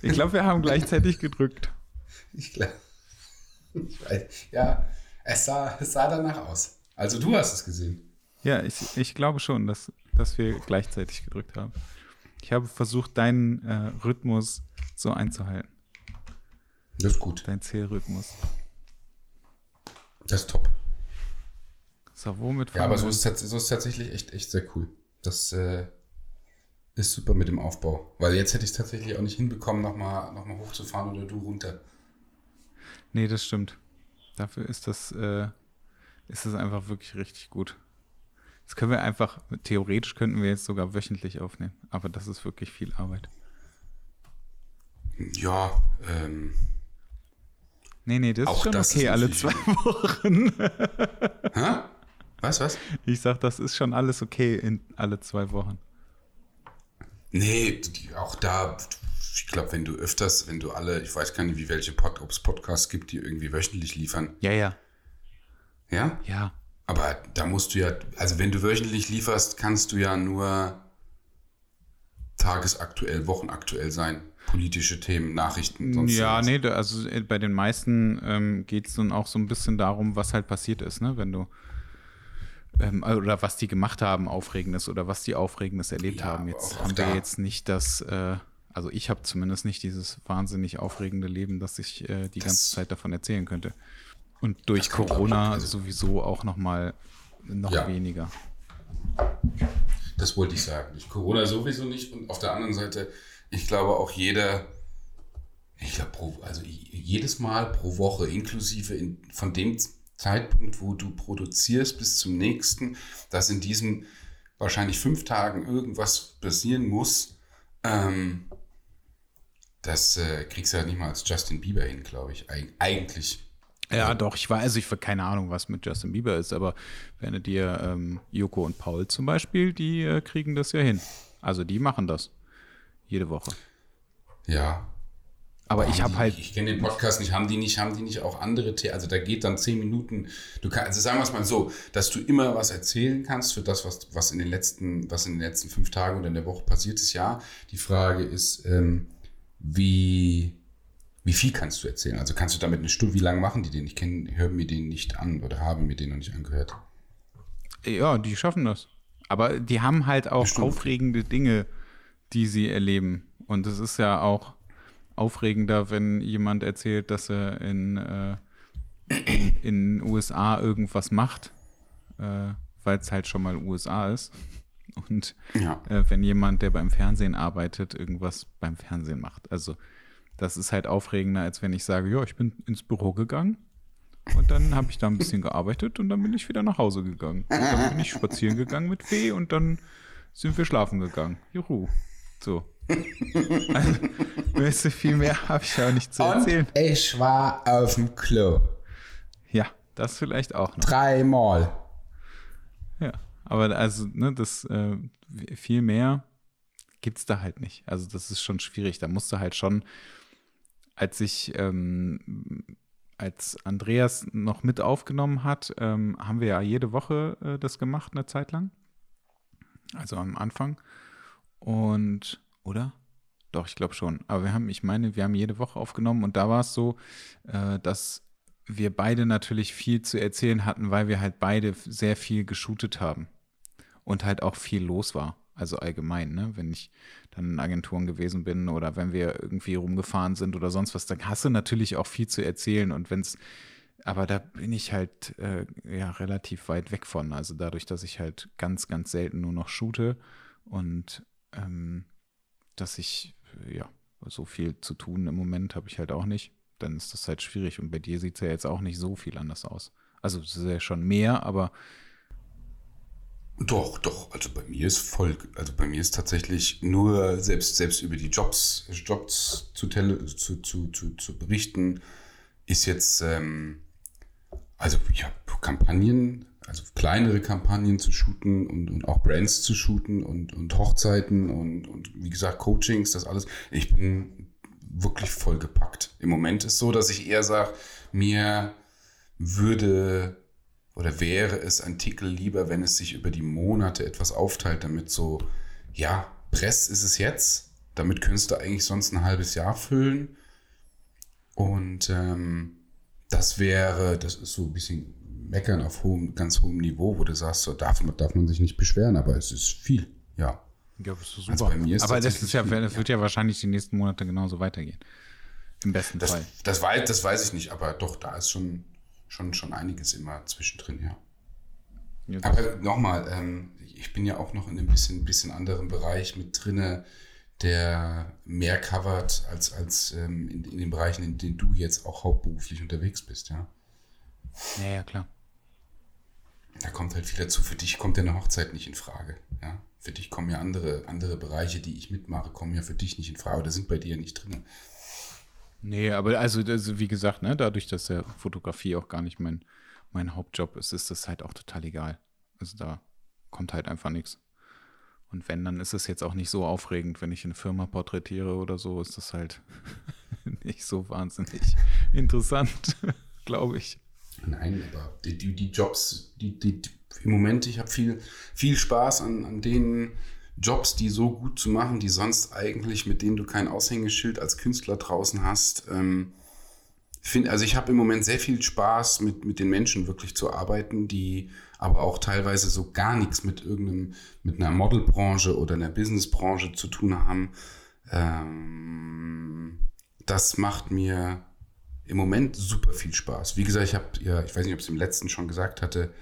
Ich glaube, wir haben gleichzeitig gedrückt. Ich glaube. Ich weiß. Ja, es sah, es sah danach aus. Also du hast es gesehen. Ja, ich, ich glaube schon, dass, dass wir gleichzeitig gedrückt haben. Ich habe versucht, deinen äh, Rhythmus so einzuhalten. Das ist gut. Dein Zählrhythmus. Das ist top. So, womit Ja, aber so ist, so ist tatsächlich echt, echt sehr cool. Das äh, ist super mit dem Aufbau. Weil jetzt hätte ich es tatsächlich auch nicht hinbekommen, nochmal noch mal hochzufahren oder du runter. Nee, das stimmt. Dafür ist das, äh, ist das einfach wirklich richtig gut. Das können wir einfach, theoretisch könnten wir jetzt sogar wöchentlich aufnehmen, aber das ist wirklich viel Arbeit. Ja, ähm, Nee, nee, das ist schon das okay, ist alle zwei Wochen. hä? Was, was? Ich sag, das ist schon alles okay in alle zwei Wochen. Nee, auch da, ich glaube, wenn du öfters, wenn du alle, ich weiß gar nicht, wie welche Pod, ob es Podcasts gibt, die irgendwie wöchentlich liefern. Ja, ja, Ja? ja. Aber da musst du ja, also wenn du wöchentlich lieferst, kannst du ja nur tagesaktuell, wochenaktuell sein. Politische Themen, Nachrichten, sonst Ja, nee, also äh, bei den meisten ähm, geht es dann auch so ein bisschen darum, was halt passiert ist, ne? Wenn du ähm, oder was die gemacht haben, Aufregendes oder was die Aufregendes erlebt Ja, haben. Jetzt auch haben wir jetzt nicht das, äh, also ich habe zumindest nicht dieses wahnsinnig aufregende Leben, dass ich äh, die Das- ganze Zeit davon erzählen könnte. Und durch auch Corona also- sowieso auch noch mal noch Ja. weniger. Das wollte ich sagen. Durch Corona sowieso nicht. Und auf der anderen Seite, ich glaube auch jeder, ich glaube, also jedes Mal pro Woche, inklusive in, von dem Zeitpunkt, wo du produzierst, bis zum nächsten, dass in diesen wahrscheinlich fünf Tagen irgendwas passieren muss, ähm, das äh, kriegst du ja nicht mal als Justin Bieber hin, glaube ich. Eig eigentlich. Ja, doch, ich weiß, also ich keine Ahnung, was mit Justin Bieber ist, aber wenn du dir ähm, Joko und Paul zum Beispiel, die äh, kriegen das ja hin. Also die machen das. Jede Woche. Ja, Aber ich habe halt, Ich kenne den Podcast nicht, haben die nicht, haben die nicht auch andere The Also da geht dann zehn Minuten. Du kannst, also sagen wir es mal so, dass du immer was erzählen kannst für das, was, was in den letzten, was in den letzten fünf Tagen oder in der Woche passiert ist, ja. Die Frage ist, ähm, wie, wie viel kannst du erzählen? Also kannst du damit eine Stunde, wie lange machen die den? Ich kenne, höre mir den nicht an oder habe mir den noch nicht angehört. ja, die schaffen das. Aber die haben halt auch Bestimmt. aufregende Dinge, die sie erleben. Und es ist ja auch aufregender, wenn jemand erzählt, dass er in, äh, in, USA irgendwas macht, äh, weil es halt schon mal USA ist. Und Ja. äh, wenn jemand, der beim Fernsehen arbeitet, irgendwas beim Fernsehen macht. Also das ist halt aufregender, als wenn ich sage, ja, ich bin ins Büro gegangen und dann habe ich da ein bisschen gearbeitet und dann bin ich wieder nach Hause gegangen. Und dann bin ich spazieren gegangen mit Fee und dann sind wir schlafen gegangen. Juhu. So. Also, weißt du, viel mehr habe ich ja auch nicht zu erzählen. Und ich war auf dem Klo. Ja, das vielleicht auch noch. Dreimal. Ja, aber also, ne, das äh, viel mehr gibt's da halt nicht. Also das ist schon schwierig. Da musst du halt schon, als ich, ähm, als Andreas noch mit aufgenommen hat, ähm, haben wir ja jede Woche äh, das gemacht, eine Zeit lang. Also am Anfang. Und, oder? Doch, ich glaube schon. Aber wir haben, ich meine, wir haben jede Woche aufgenommen und da war es so, äh, dass wir beide natürlich viel zu erzählen hatten, weil wir halt beide sehr viel geshootet haben und halt auch viel los war. Also allgemein, ne? Wenn ich dann in Agenturen gewesen bin oder wenn wir irgendwie rumgefahren sind oder sonst was, dann hast du natürlich auch viel zu erzählen und wenn es, aber da bin ich halt äh, ja relativ weit weg von. Also dadurch, dass ich halt ganz, ganz selten nur noch shoote und ähm, dass ich ja so viel zu tun im Moment habe ich halt auch nicht, dann ist das halt schwierig und bei dir sieht es ja jetzt auch nicht so viel anders aus. Also es ist ja schon mehr, aber Doch, doch. Also bei mir ist voll, also bei mir ist tatsächlich nur selbst, selbst über die Jobs, Jobs zu, tele, zu, zu, zu, zu berichten, ist jetzt, ähm, also ja, Kampagnen, also kleinere Kampagnen zu shooten und, und auch Brands zu shooten und, und Hochzeiten und, und wie gesagt Coachings, das alles. Ich bin wirklich voll gepackt. Im Moment ist so, dass ich eher sage, mir würde oder wäre es ein Tickel lieber, wenn es sich über die Monate etwas aufteilt, damit so, ja, Press ist es jetzt, damit könntest du eigentlich sonst ein halbes Jahr füllen. Und ähm, das wäre, das ist so ein bisschen meckern auf hohem, ganz hohem Niveau, wo du sagst, so darf, darf man sich nicht beschweren, aber es ist viel, ja. Ja, das ist super. Also bei mir ist aber das, ist ja, das wird ja wahrscheinlich die nächsten Monate genauso weitergehen. Im besten das, Fall. Das weiß, das weiß ich nicht, aber doch, da ist schon, schon, schon einiges immer zwischendrin, ja. ja aber nochmal, ähm, ich bin ja auch noch in einem bisschen, bisschen anderen Bereich mit drinne, der mehr covert als, als ähm, in, in den Bereichen, in denen du jetzt auch hauptberuflich unterwegs bist, ja. Ja, ja, klar. Da kommt halt viel dazu. Für dich kommt ja eine Hochzeit nicht in Frage, ja. Für dich kommen ja andere, andere Bereiche, die ich mitmache, kommen ja für dich nicht in Frage oder sind bei dir nicht drin. Nee, aber also, also wie gesagt, ne, dadurch, dass ja Fotografie auch gar nicht mein, mein Hauptjob ist, ist das halt auch total egal. Also da kommt halt einfach nichts. Und wenn, dann ist es jetzt auch nicht so aufregend, wenn ich eine Firma porträtiere oder so, ist das halt nicht so wahnsinnig interessant, glaube ich. Nein, aber die, die, die Jobs, die, die, im Moment, ich habe viel, viel Spaß an, an denen, Jobs, die so gut zu machen, die sonst eigentlich, mit denen du kein Aushängeschild als Künstler draußen hast. Ähm, find, also ich habe im Moment sehr viel Spaß, mit, mit den Menschen wirklich zu arbeiten, die aber auch teilweise so gar nichts mit irgendeinem, mit einer Modelbranche oder einer Businessbranche zu tun haben. Ähm, das macht mir im Moment super viel Spaß. Wie gesagt, ich habe ja, ich weiß nicht, ob ich es im letzten schon gesagt hatte,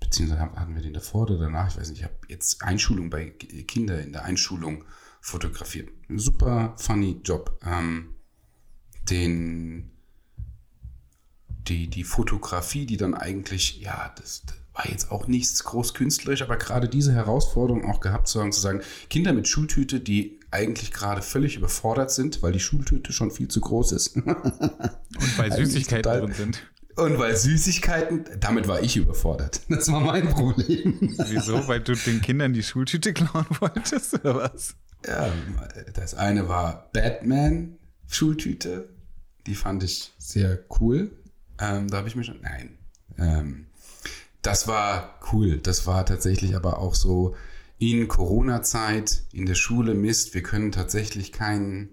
beziehungsweise hatten wir den davor oder danach, ich weiß nicht, ich habe jetzt Einschulung bei Kindern in der Einschulung fotografiert. Super funny Job. Ähm, den, die, die Fotografie, die dann eigentlich, ja, das, das war jetzt auch nichts groß künstlerisch, aber gerade diese Herausforderung auch gehabt zu haben, zu sagen, Kinder mit Schultüte, die eigentlich gerade völlig überfordert sind, weil die Schultüte schon viel zu groß ist. Und weil Süßigkeiten drin sind. Und weil Süßigkeiten, damit war ich überfordert. Das war mein Problem. Wieso? Weil du den Kindern die Schultüte klauen wolltest oder was? Ja, das eine war Batman Schultüte. Die fand ich sehr cool. Ähm, da habe ich mir schon, nein. Ähm, das war cool. Das war tatsächlich aber auch so in Corona-Zeit, in der Schule, Mist, wir können tatsächlich keinen,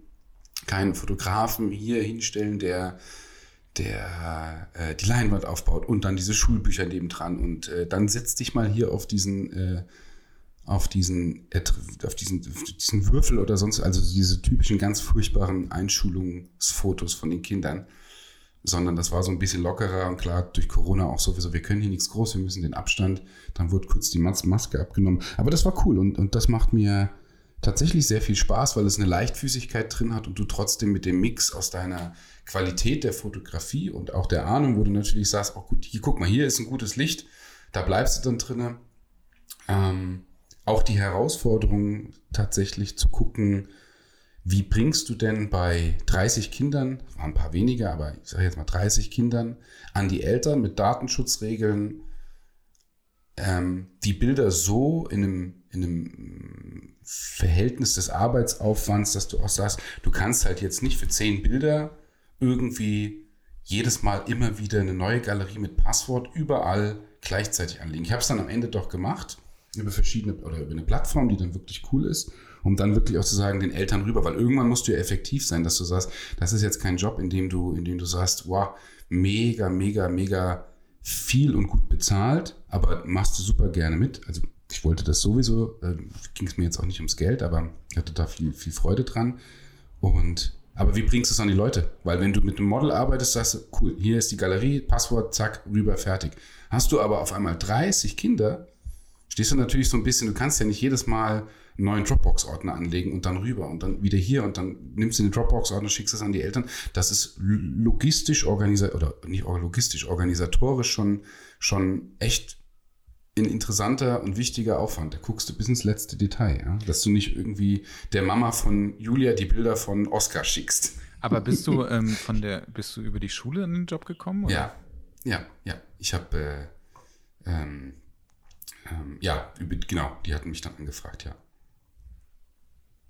keinen Fotografen hier hinstellen, der der äh, die Leinwand aufbaut und dann diese Schulbücher nebendran und äh, dann setz dich mal hier auf diesen äh, auf diesen auf diesen auf diesen Würfel oder sonst also diese typischen ganz furchtbaren Einschulungsfotos von den Kindern sondern das war so ein bisschen lockerer und klar durch Corona auch sowieso wir können hier nichts groß wir müssen den Abstand dann wurde kurz die Mas Maske abgenommen aber das war cool und und das macht mir tatsächlich sehr viel Spaß weil es eine Leichtfüßigkeit drin hat und du trotzdem mit dem Mix aus deiner Qualität der Fotografie und auch der Ahnung, wo du natürlich sagst, oh gut, hier, guck mal, hier ist ein gutes Licht, da bleibst du dann drinnen. Ähm, auch die Herausforderung tatsächlich zu gucken, wie bringst du denn bei 30 Kindern, waren ein paar weniger, aber ich sage jetzt mal 30 Kindern, an die Eltern mit Datenschutzregeln ähm, die Bilder so in einem, in einem Verhältnis des Arbeitsaufwands, dass du auch sagst, du kannst halt jetzt nicht für 10 Bilder irgendwie jedes Mal immer wieder eine neue Galerie mit Passwort überall gleichzeitig anlegen. Ich habe es dann am Ende doch gemacht über verschiedene oder über eine Plattform, die dann wirklich cool ist, um dann wirklich auch zu sagen den Eltern rüber, weil irgendwann musst du ja effektiv sein, dass du sagst, das ist jetzt kein Job, in dem du, in dem du sagst, wow, mega, mega, mega viel und gut bezahlt, aber machst du super gerne mit. Also ich wollte das sowieso, äh, ging es mir jetzt auch nicht ums Geld, aber ich hatte da viel, viel Freude dran und aber wie bringst du es an die Leute? Weil wenn du mit einem Model arbeitest, sagst du, cool, hier ist die Galerie, Passwort, zack, rüber, fertig. Hast du aber auf einmal 30 Kinder, stehst du natürlich so ein bisschen, du kannst ja nicht jedes Mal einen neuen Dropbox-Ordner anlegen und dann rüber und dann wieder hier und dann nimmst du den Dropbox-Ordner, schickst es an die Eltern. Das ist logistisch organisiert oder nicht logistisch, organisatorisch schon, schon echt ein interessanter und wichtiger Aufwand. Da guckst du bis ins letzte Detail, ja? dass du nicht irgendwie der Mama von Julia die Bilder von Oscar schickst. Aber bist du ähm, von der, bist du über die Schule in den Job gekommen? Oder? Ja, ja, ja. Ich habe, äh, ähm, ähm, ja, genau, die hatten mich dann angefragt, ja.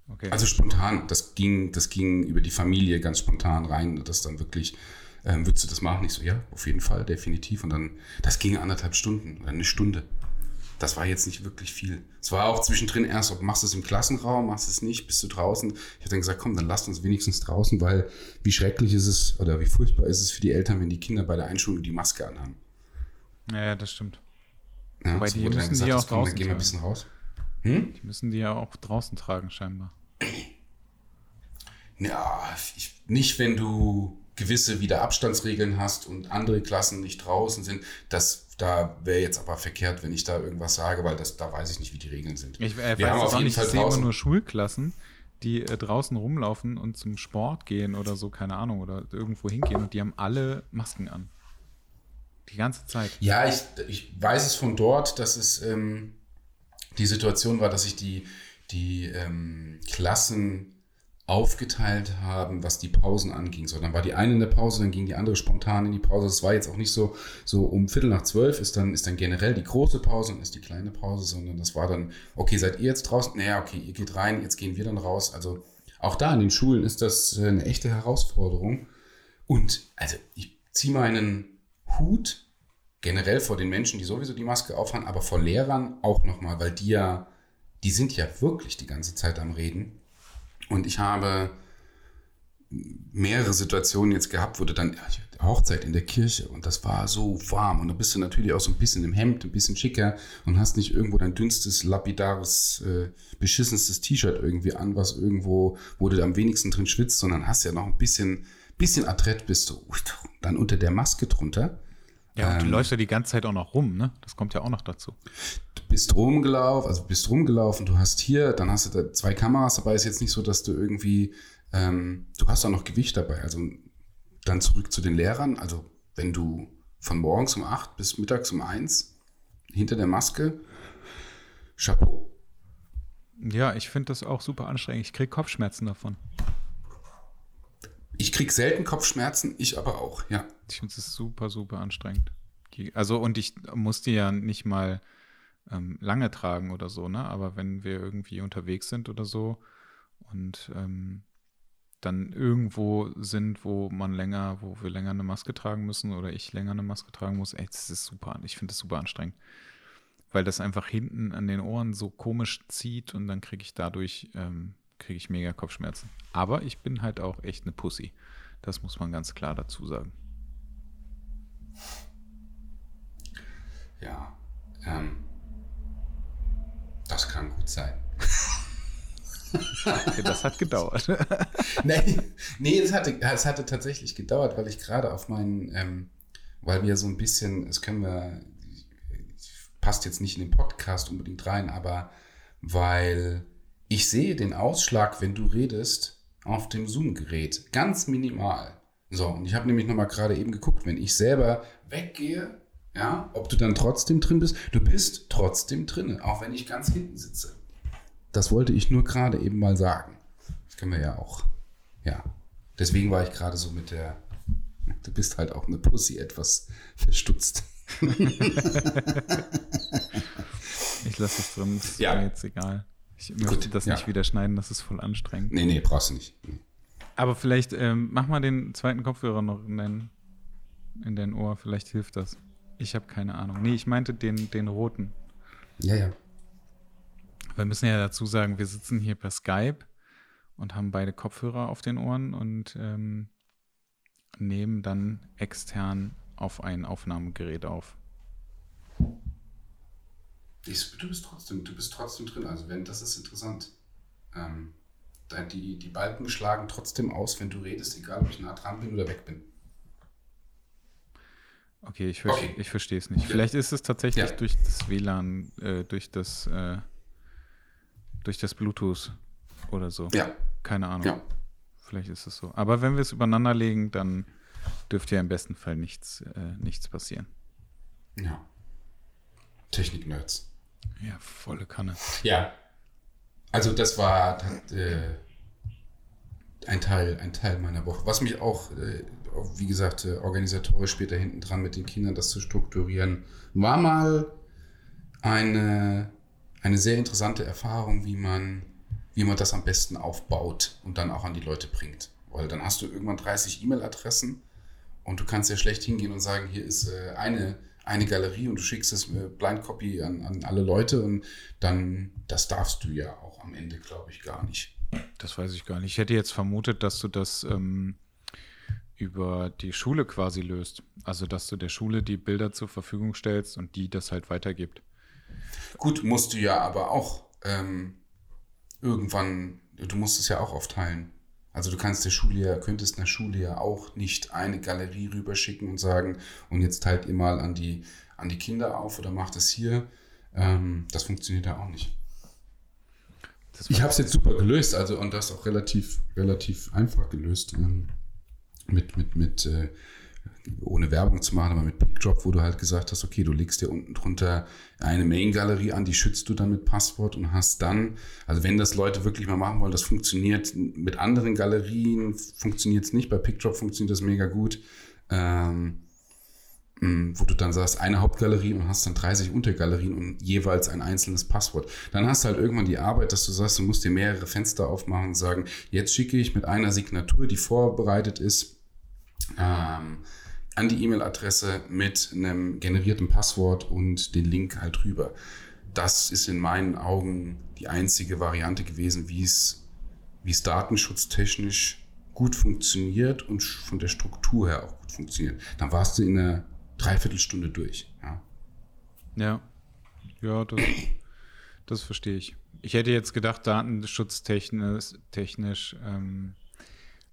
Okay. Also spontan, das ging, das ging über die Familie ganz spontan rein, das dann wirklich, ähm, würdest du das machen? Ich so, ja, auf jeden Fall, definitiv. Und dann, das ging anderthalb Stunden oder eine Stunde. das war jetzt nicht wirklich viel. Es war auch zwischendrin erst, ob machst du es im Klassenraum, machst du es nicht, bist du draußen. Ich habe dann gesagt, komm, dann lasst uns wenigstens draußen, weil wie schrecklich ist es oder wie furchtbar ist es für die Eltern, wenn die Kinder bei der Einschulung die Maske anhaben. Ja, ja das stimmt. Ja, Wobei so die müssen die auch komm, dann draußen ein tragen. bisschen raus. Hm? Die müssen die ja auch draußen tragen, scheinbar. Ja, ich, nicht, wenn du gewisse wieder Abstandsregeln hast und andere Klassen nicht draußen sind. Das, da wäre jetzt aber verkehrt, wenn ich da irgendwas sage, weil das, da weiß ich nicht, wie die Regeln sind. Ich äh, Wir haben weiß auf auch jeden nicht, Fall ich sehe immer nur Schulklassen, die äh, draußen rumlaufen und zum Sport gehen oder so, keine Ahnung, oder irgendwo hingehen und die haben alle Masken an. Die ganze Zeit. Ja, ich, ich weiß es von dort, dass es ähm, die Situation war, dass sich die, die ähm, Klassen aufgeteilt haben, was die Pausen anging. So, dann war die eine in der Pause, dann ging die andere spontan in die Pause. Es war jetzt auch nicht so, so um Viertel nach zwölf ist dann, ist dann generell die große Pause und ist die kleine Pause, sondern das war dann, okay, seid ihr jetzt draußen? Naja, okay, ihr geht rein, jetzt gehen wir dann raus. Also auch da in den Schulen ist das äh, eine echte Herausforderung. Und also ich ziehe meinen Hut generell vor den Menschen, die sowieso die Maske aufhaben, aber vor Lehrern auch nochmal, weil die ja, die sind ja wirklich die ganze Zeit am Reden. Und ich habe mehrere Situationen jetzt gehabt, wo du dann, Hochzeit in der Kirche und das war so warm und da bist du natürlich auch so ein bisschen im Hemd, ein bisschen schicker und hast nicht irgendwo dein dünnstes, lapidares, äh, beschissenstes T-Shirt irgendwie an, was irgendwo, wo du am wenigsten drin schwitzt, sondern hast ja noch ein bisschen, bisschen adrett bist du, dann unter der Maske drunter. Ja, und du Ähm. läufst ja die ganze Zeit auch noch rum, ne? Das kommt ja auch noch dazu. du bist rumgelaufen, also bist rumgelaufen, du hast hier, dann hast du da zwei Kameras dabei, ist jetzt nicht so, dass du irgendwie, ähm, du hast auch noch Gewicht dabei, also dann zurück zu den Lehrern, also wenn du von morgens um 8 bis mittags um 1 hinter der Maske, Chapeau. Ja, ich finde das auch super anstrengend. Ich kriege Kopfschmerzen davon. Ich krieg selten Kopfschmerzen, ich aber auch, ja. Ich finde es super, super anstrengend. Also, und ich muss die ja nicht mal ähm, lange tragen oder so, ne? Aber wenn wir irgendwie unterwegs sind oder so und ähm, dann irgendwo sind, wo man länger, wo wir länger eine Maske tragen müssen oder ich länger eine Maske tragen muss, ey, das ist super, ich finde das super anstrengend. Weil das einfach hinten an den Ohren so komisch zieht und dann kriege ich dadurch, ähm, kriege ich mega Kopfschmerzen. Aber ich bin halt auch echt eine Pussy. Das muss man ganz klar dazu sagen. Ja, ähm, das kann gut sein. Das hat gedauert. nee, nee es, hatte, es hatte tatsächlich gedauert, weil ich gerade auf meinen, ähm, weil wir so ein bisschen, das können wir, passt jetzt nicht in den Podcast unbedingt rein, aber weil ich sehe den Ausschlag, wenn du redest, auf dem Zoom-Gerät. Ganz minimal. So, und ich habe nämlich nochmal gerade eben geguckt, wenn ich selber weggehe, ja, ob du dann trotzdem drin bist. Du bist trotzdem drin, auch wenn ich ganz hinten sitze. Das wollte ich nur gerade eben mal sagen. Das können wir ja auch. Ja. Deswegen war ich gerade so mit der. Du bist halt auch eine Pussy etwas verstutzt. Ich lasse es drin, ist Ja. mir jetzt egal. Ich möchte das ja. nicht wieder schneiden, das ist voll anstrengend. Nee, nee, brauchst du nicht. Aber vielleicht ähm, mach mal den zweiten Kopfhörer noch in dein, in dein Ohr, vielleicht hilft das. Ich habe keine Ahnung. Nee, ich meinte den, den roten. Ja, ja. Wir müssen ja dazu sagen, wir sitzen hier per Skype und haben beide Kopfhörer auf den Ohren und ähm, nehmen dann extern auf ein Aufnahmegerät auf. Ich, du bist trotzdem, du bist trotzdem drin. Also wenn, das ist interessant. Ähm, die, die Balken schlagen trotzdem aus, wenn du redest, egal ob ich nah dran bin oder weg bin. Okay, ich, Okay. ich verstehe es nicht. Ja. Vielleicht ist es tatsächlich Ja. durch das WLAN, äh, durch das, äh, durch das Bluetooth oder so. Ja, Keine Ahnung. ja. Vielleicht ist es so. Aber wenn wir es übereinander legen, dann dürfte ja im besten Fall nichts, äh, nichts passieren. Ja. Technik-Nerds. Ja, volle Kanne. Ja. Also das war äh, ein, Teil, ein Teil meiner Woche. Was mich auch, äh, wie gesagt, äh, organisatorisch später hinten dran mit den Kindern das zu strukturieren, war mal eine, eine sehr interessante Erfahrung, wie man, wie man das am besten aufbaut und dann auch an die Leute bringt. Weil dann hast du irgendwann 30 E-Mail-Adressen und du kannst ja schlecht hingehen und sagen, hier ist äh, eine, eine Galerie und du schickst es Blind Copy an, an alle Leute und dann, das darfst du ja auch am Ende, glaube ich, gar nicht. Das weiß ich gar nicht. Ich hätte jetzt vermutet, dass du das ähm, über die Schule quasi löst. Also, dass du der Schule die Bilder zur Verfügung stellst und die das halt weitergibt. Gut, musst du ja aber auch ähm, irgendwann, du musst es ja auch aufteilen. Also du kannst der Schule ja, könntest einer Schule ja auch nicht eine Galerie rüberschicken und sagen, und jetzt teilt ihr mal an die, an die Kinder auf oder macht es hier. Ähm, das funktioniert ja auch nicht. Ich habe es jetzt super gelöst, also und das auch relativ, relativ einfach gelöst. Ähm, mit, mit, mit, äh, ohne Werbung zu machen, aber mit PickDrop, wo du halt gesagt hast, okay, du legst dir unten drunter eine Main-Galerie an, die schützt du dann mit Passwort und hast dann, also wenn das Leute wirklich mal machen wollen, das funktioniert mit anderen Galerien, funktioniert es nicht, bei PickDrop funktioniert das mega gut, ähm, mm, wo du dann sagst, eine Hauptgalerie und hast dann 30 Untergalerien und jeweils ein einzelnes Passwort. Dann hast du halt irgendwann die Arbeit, dass du sagst, du musst dir mehrere Fenster aufmachen und sagen, jetzt schicke ich mit einer Signatur, die vorbereitet ist, ähm, an die E-Mail-Adresse mit einem generierten Passwort und den Link halt rüber. Das ist in meinen Augen die einzige Variante gewesen, wie es, wie es datenschutztechnisch gut funktioniert und von der Struktur her auch gut funktioniert. Dann warst du in einer Dreiviertelstunde durch. Ja, ja, ja das, das verstehe ich. Ich hätte jetzt gedacht, datenschutztechnisch technisch, ähm,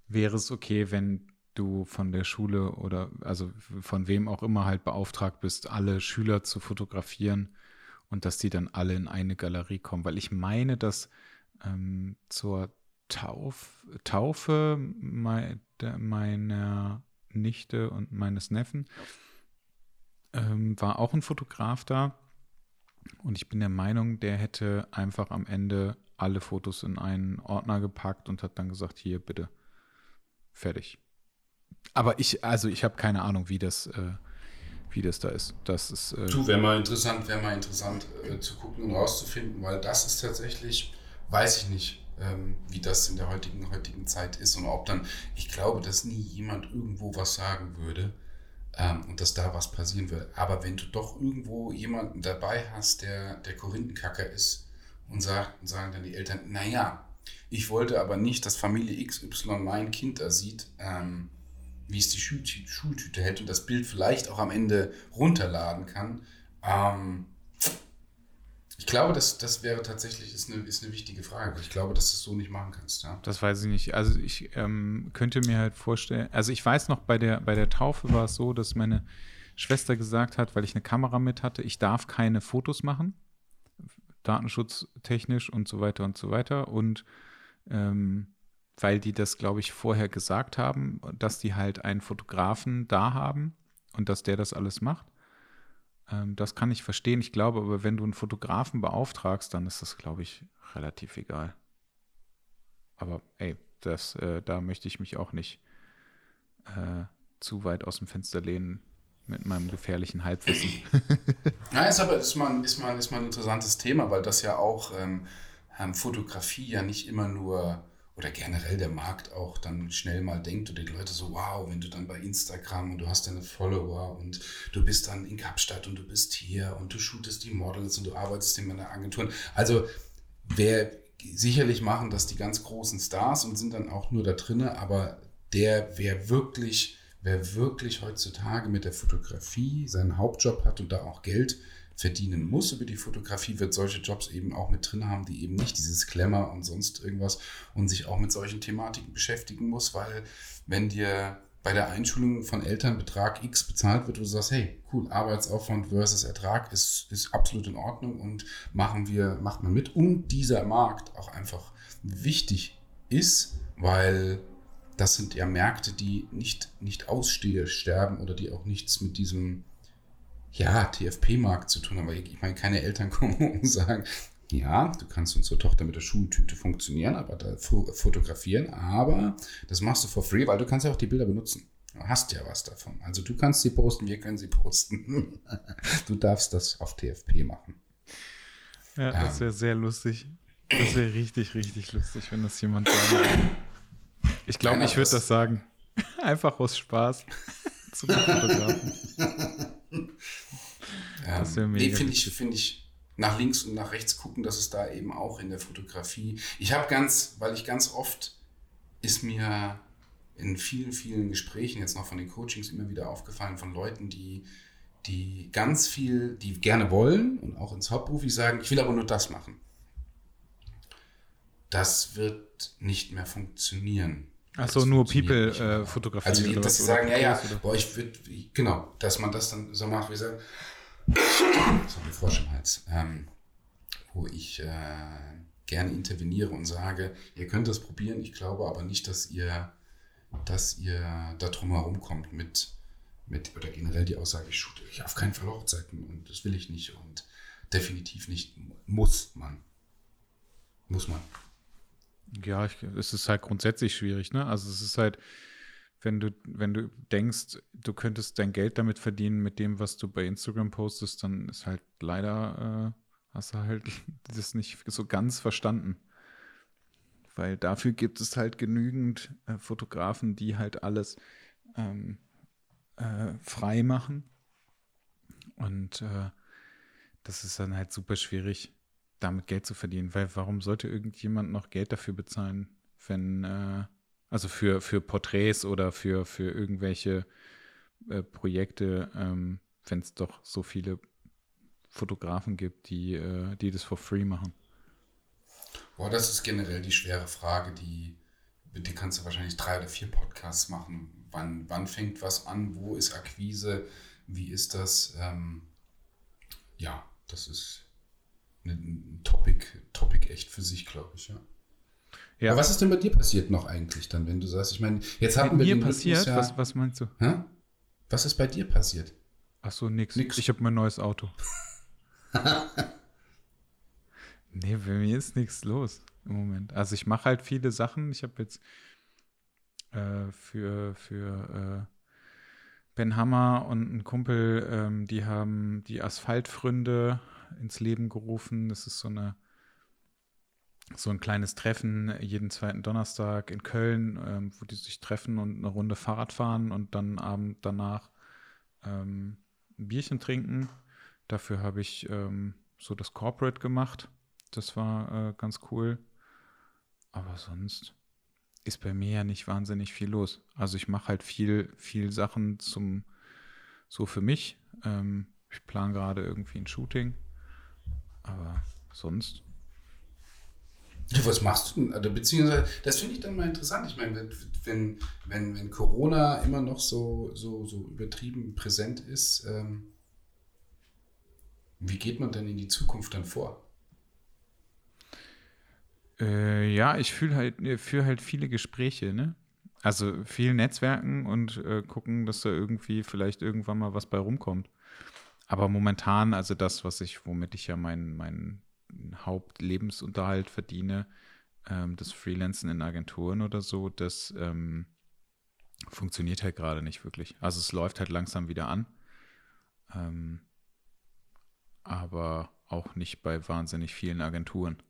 wäre es okay, wenn du von der Schule oder also von wem auch immer halt beauftragt bist, alle Schüler zu fotografieren und dass die dann alle in eine Galerie kommen. Weil ich meine, dass ähm, zur Tauf, Taufe me, de, meiner Nichte und meines Neffen ähm, war auch ein Fotograf da. Und ich bin der Meinung, der hätte einfach am Ende alle Fotos in einen Ordner gepackt und hat dann gesagt, hier bitte, fertig. Aber ich, also ich habe keine Ahnung, wie das, äh, wie das da ist. Das ist. Äh du, wäre mal interessant, wäre mal interessant äh, zu gucken und rauszufinden, weil das ist tatsächlich, weiß ich nicht, ähm, wie das in der heutigen, heutigen Zeit ist und ob dann, ich glaube, dass nie jemand irgendwo was sagen würde ähm, und dass da was passieren würde. Aber wenn du doch irgendwo jemanden dabei hast, der der Korinthenkacker ist und sagt, und sagen dann die Eltern, naja, ich wollte aber nicht, dass Familie XY mein Kind da sieht, ähm, wie es die Schultüte hält und das Bild vielleicht auch am Ende runterladen kann. Ähm, ich glaube, das, das wäre tatsächlich ist eine, ist eine wichtige Frage. Ich glaube, dass du es so nicht machen kannst. Ja. Das weiß ich nicht. Also ich ähm, könnte mir halt vorstellen, also ich weiß noch, bei der, bei der Taufe war es so, dass meine Schwester gesagt hat, weil ich eine Kamera mit hatte, ich darf keine Fotos machen, datenschutztechnisch und so weiter und so weiter. Und ähm, weil die das, glaube ich, vorher gesagt haben, dass die halt einen Fotografen da haben und dass der das alles macht. Ähm, das kann ich verstehen. Ich glaube aber, wenn du einen Fotografen beauftragst, dann ist das, glaube ich, relativ egal. Aber ey, das, äh, da möchte ich mich auch nicht äh, zu weit aus dem Fenster lehnen mit meinem gefährlichen Halbwissen. ja, ist aber ist mal, ist mal, ist mal ein interessantes Thema, weil das ja auch ähm, ähm Fotografie ja nicht immer nur oder generell der Markt auch dann schnell mal denkt oder die Leute so, wow, wenn du dann bei Instagram und du hast deine Follower und du bist dann in Kapstadt und du bist hier und du shootest die Models und du arbeitest in meiner Agentur. Also wer sicherlich machen das die ganz großen Stars und sind dann auch nur da drinne, aber der, wer wirklich, wer wirklich heutzutage mit der Fotografie seinen Hauptjob hat und da auch Geld verdienen muss über die Fotografie, wird solche Jobs eben auch mit drin haben, die eben nicht dieses Glamour und sonst irgendwas und sich auch mit solchen Thematiken beschäftigen muss, weil wenn dir bei der Einschulung von Eltern Betrag X bezahlt wird, wo du sagst, hey, cool, Arbeitsaufwand versus Ertrag ist, ist absolut in Ordnung und machen wir, macht man mit. Und dieser Markt auch einfach wichtig ist, weil das sind ja Märkte, die nicht, nicht aussterben oder die auch nichts mit diesem ja, TFP-Markt zu tun. Aber ich meine, keine Eltern kommen und sagen, ja, du kannst unsere Tochter mit der Schultüte funktionieren, aber da fotografieren, aber das machst du for free, weil du kannst ja auch die Bilder benutzen. Du hast ja was davon. Also du kannst sie posten, wir können sie posten. du darfst das auf TFP machen. Ja, das wäre sehr lustig. Das wäre richtig, richtig lustig, wenn das jemand sagen würde. Ich glaube, ich würde das sagen. Einfach aus Spaß. Zum Fotografen. Das nee, finde ich, finde ich, nach links und nach rechts gucken, dass es da eben auch in der Fotografie. Ich habe ganz, weil ich ganz oft ist mir in vielen, vielen Gesprächen jetzt noch von den Coachings immer wieder aufgefallen von Leuten, die, die ganz viel, die gerne wollen und auch ins Hauptberuflich sagen, ich will aber nur das machen. Das wird nicht mehr funktionieren. Achso, nur People-Fotografie. Äh, also, dass sie sagen, ja, ja, boah, ich würde, genau, dass man das dann so macht, wie sagen, sorry, Frosch im Hals, ähm, wo ich äh, gerne interveniere und sage, ihr könnt das probieren, ich glaube aber nicht, dass ihr, dass ihr da drum herum kommt mit, mit, oder generell die Aussage, ich shoote ich auf keinen Fall Hochzeiten und das will ich nicht und definitiv nicht, muss man. Muss man. Ja, ich, es ist halt grundsätzlich schwierig, ne? Also es ist halt, wenn du, wenn du denkst, du könntest dein Geld damit verdienen mit dem, was du bei Instagram postest, dann ist halt leider, äh, hast du halt das nicht so ganz verstanden. Weil dafür gibt es halt genügend äh, Fotografen, die halt alles ähm, äh, frei machen. Und äh, das ist dann halt super schwierig damit Geld zu verdienen, weil warum sollte irgendjemand noch Geld dafür bezahlen, wenn, äh, also für, für Porträts oder für, für irgendwelche äh, Projekte, ähm, wenn es doch so viele Fotografen gibt, die, äh, die das for free machen? Boah, das ist generell die schwere Frage, die, die kannst du wahrscheinlich drei oder vier Podcasts machen. Wann, wann fängt was an? Wo ist Akquise? Wie ist das? Ähm, ja, das ist ein Topic, Topic echt für sich, glaube ich, ja. Ja. Aber was ist denn bei dir passiert noch eigentlich dann, wenn du sagst, ich meine, jetzt haben wir mir passiert? Ja, was, was meinst du? Hä? Was ist bei dir passiert? Ach so, nix. nix. Ich habe mein neues Auto. nee, bei mir ist nichts los im Moment. Also ich mache halt viele Sachen. Ich habe jetzt äh, für, für äh, Ben Hammer und ein Kumpel, ähm, die haben die Asphaltfründe ins Leben gerufen. Das ist so eine so ein kleines Treffen jeden zweiten Donnerstag in Köln, ähm, wo die sich treffen und eine Runde Fahrrad fahren und dann Abend danach ähm, ein Bierchen trinken. Dafür habe ich ähm, so das Corporate gemacht. Das war äh, ganz cool. Aber sonst ist bei mir ja nicht wahnsinnig viel los. Also ich mache halt viel, viel Sachen zum so für mich. Ähm, ich plane gerade irgendwie ein Shooting aber sonst. Was machst du denn? Also, beziehungsweise, das finde ich dann mal interessant. Ich meine, wenn, wenn, wenn Corona immer noch so, so, so übertrieben präsent ist, ähm, wie geht man denn in die Zukunft dann vor? Äh, ja, ich fühle halt, äh, führe halt viele Gespräche, ne? Also viel Netzwerken und äh, gucken, dass da irgendwie vielleicht irgendwann mal was bei rumkommt. Aber momentan, also das, was ich, womit ich ja meinen mein Hauptlebensunterhalt verdiene, ähm, das Freelancen in Agenturen oder so, das ähm, funktioniert halt gerade nicht wirklich. Also es läuft halt langsam wieder an. Ähm, aber auch nicht bei wahnsinnig vielen Agenturen.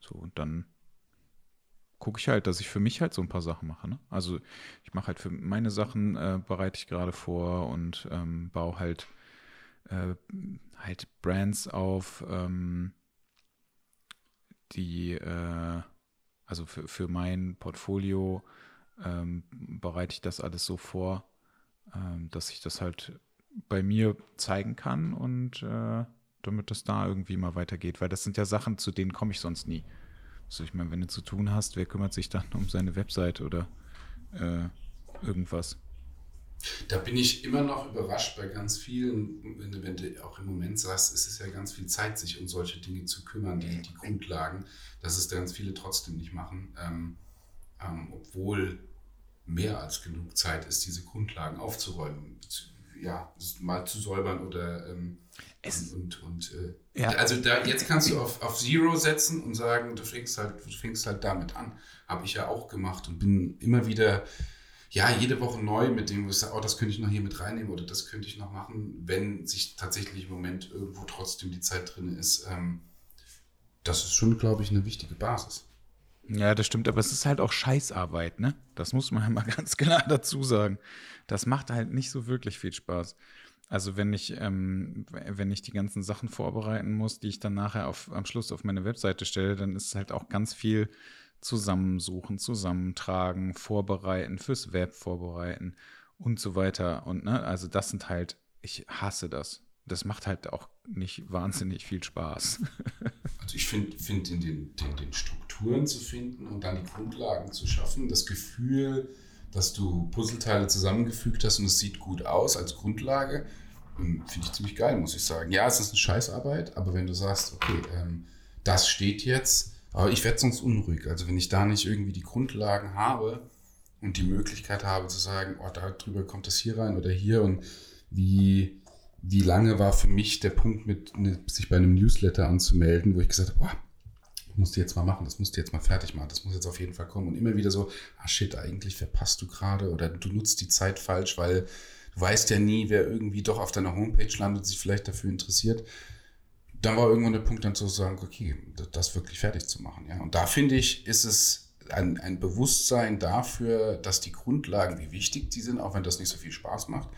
So, und dann gucke ich halt, dass ich für mich halt so ein paar Sachen mache. Ne? Also ich mache halt für meine Sachen, äh, bereite ich gerade vor und ähm, baue halt, äh, halt Brands auf, ähm, die, äh, also für, für mein Portfolio ähm, bereite ich das alles so vor, ähm, dass ich das halt bei mir zeigen kann und äh, damit das da irgendwie mal weitergeht, weil das sind ja Sachen, zu denen komme ich sonst nie. Also ich meine, wenn du zu tun hast, wer kümmert sich dann um seine Website oder äh, irgendwas? Da bin ich immer noch überrascht bei ganz vielen, wenn du, wenn du auch im Moment sagst, es ist ja ganz viel Zeit, sich um solche Dinge zu kümmern, die, die Grundlagen, dass es ganz viele trotzdem nicht machen, ähm, ähm, obwohl mehr als genug Zeit ist, diese Grundlagen aufzuräumen, zu, ja, mal zu säubern oder ähm, es, und, und äh, ja. also da, jetzt kannst du auf, auf Zero setzen und sagen, du fängst halt, du fängst halt damit an. Habe ich ja auch gemacht und bin immer wieder, ja, jede Woche neu mit dem, wo ich sage, oh, das könnte ich noch hier mit reinnehmen oder das könnte ich noch machen, wenn sich tatsächlich im Moment irgendwo trotzdem die Zeit drin ist. Ähm, das ist schon, glaube ich, eine wichtige Basis. Ja, das stimmt, aber es ist halt auch Scheißarbeit, ne? Das muss man ja mal ganz klar dazu sagen. Das macht halt nicht so wirklich viel Spaß. Also wenn ich, ähm, wenn ich die ganzen Sachen vorbereiten muss, die ich dann nachher auf, am Schluss auf meine Webseite stelle, dann ist halt auch ganz viel zusammensuchen, zusammentragen, vorbereiten, fürs Web vorbereiten und so weiter. Und ne, also das sind halt, ich hasse das. Das macht halt auch nicht wahnsinnig viel Spaß. also ich finde find in den, den, den Strukturen zu finden und dann die Grundlagen zu schaffen, das Gefühl, dass du Puzzleteile zusammengefügt hast und es sieht gut aus als Grundlage, finde ich ziemlich geil, muss ich sagen. Ja, es ist eine Scheißarbeit, aber wenn du sagst, okay, ähm, das steht jetzt, aber ich werde sonst unruhig. Also wenn ich da nicht irgendwie die Grundlagen habe und die Möglichkeit habe zu sagen, oh, da drüber kommt das hier rein oder hier und wie, wie lange war für mich der Punkt, mit, ne, sich bei einem Newsletter anzumelden, wo ich gesagt habe, oh, musst du jetzt mal machen, das musst du jetzt mal fertig machen, das muss jetzt auf jeden Fall kommen. Und immer wieder so, ah shit, eigentlich verpasst du gerade oder du nutzt die Zeit falsch, weil du weißt ja nie, wer irgendwie doch auf deiner Homepage landet, sich vielleicht dafür interessiert. Dann war irgendwann der Punkt dann zu sagen, okay, das wirklich fertig zu machen. Ja? Und da finde ich, ist es ein, ein Bewusstsein dafür, dass die Grundlagen, wie wichtig die sind, auch wenn das nicht so viel Spaß macht.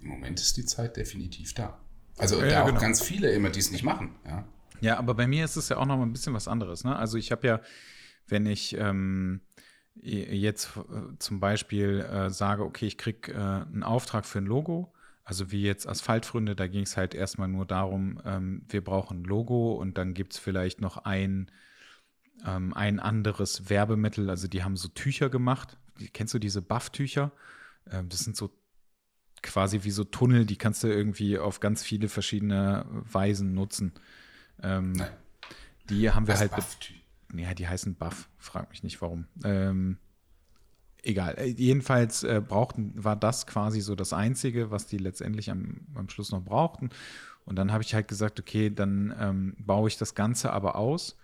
Im Moment ist die Zeit definitiv da. Also ja, da auch genau. ganz viele immer, die es nicht machen. Ja? Ja, aber bei mir ist es ja auch noch mal ein bisschen was anderes. Ne? Also ich habe ja, wenn ich ähm, jetzt äh, zum Beispiel äh, sage, okay, ich kriege äh, einen Auftrag für ein Logo, also wie jetzt Asphaltfründe, da ging es halt erstmal nur darum, ähm, wir brauchen ein Logo und dann gibt es vielleicht noch ein, ähm, ein anderes Werbemittel. Also die haben so Tücher gemacht. Kennst du diese Buff-Tücher? Ähm, das sind so quasi wie so Tunnel, die kannst du irgendwie auf ganz viele verschiedene Weisen nutzen. Ähm. Die haben wir Was halt. Buff ja, die heißen Buff. Frag mich nicht warum. Ähm, egal. Äh, jedenfalls äh, brauchten, war das quasi so das Einzige, was die letztendlich am, am Schluss noch brauchten. Und dann habe ich halt gesagt, okay, dann ähm, baue ich das Ganze aber aus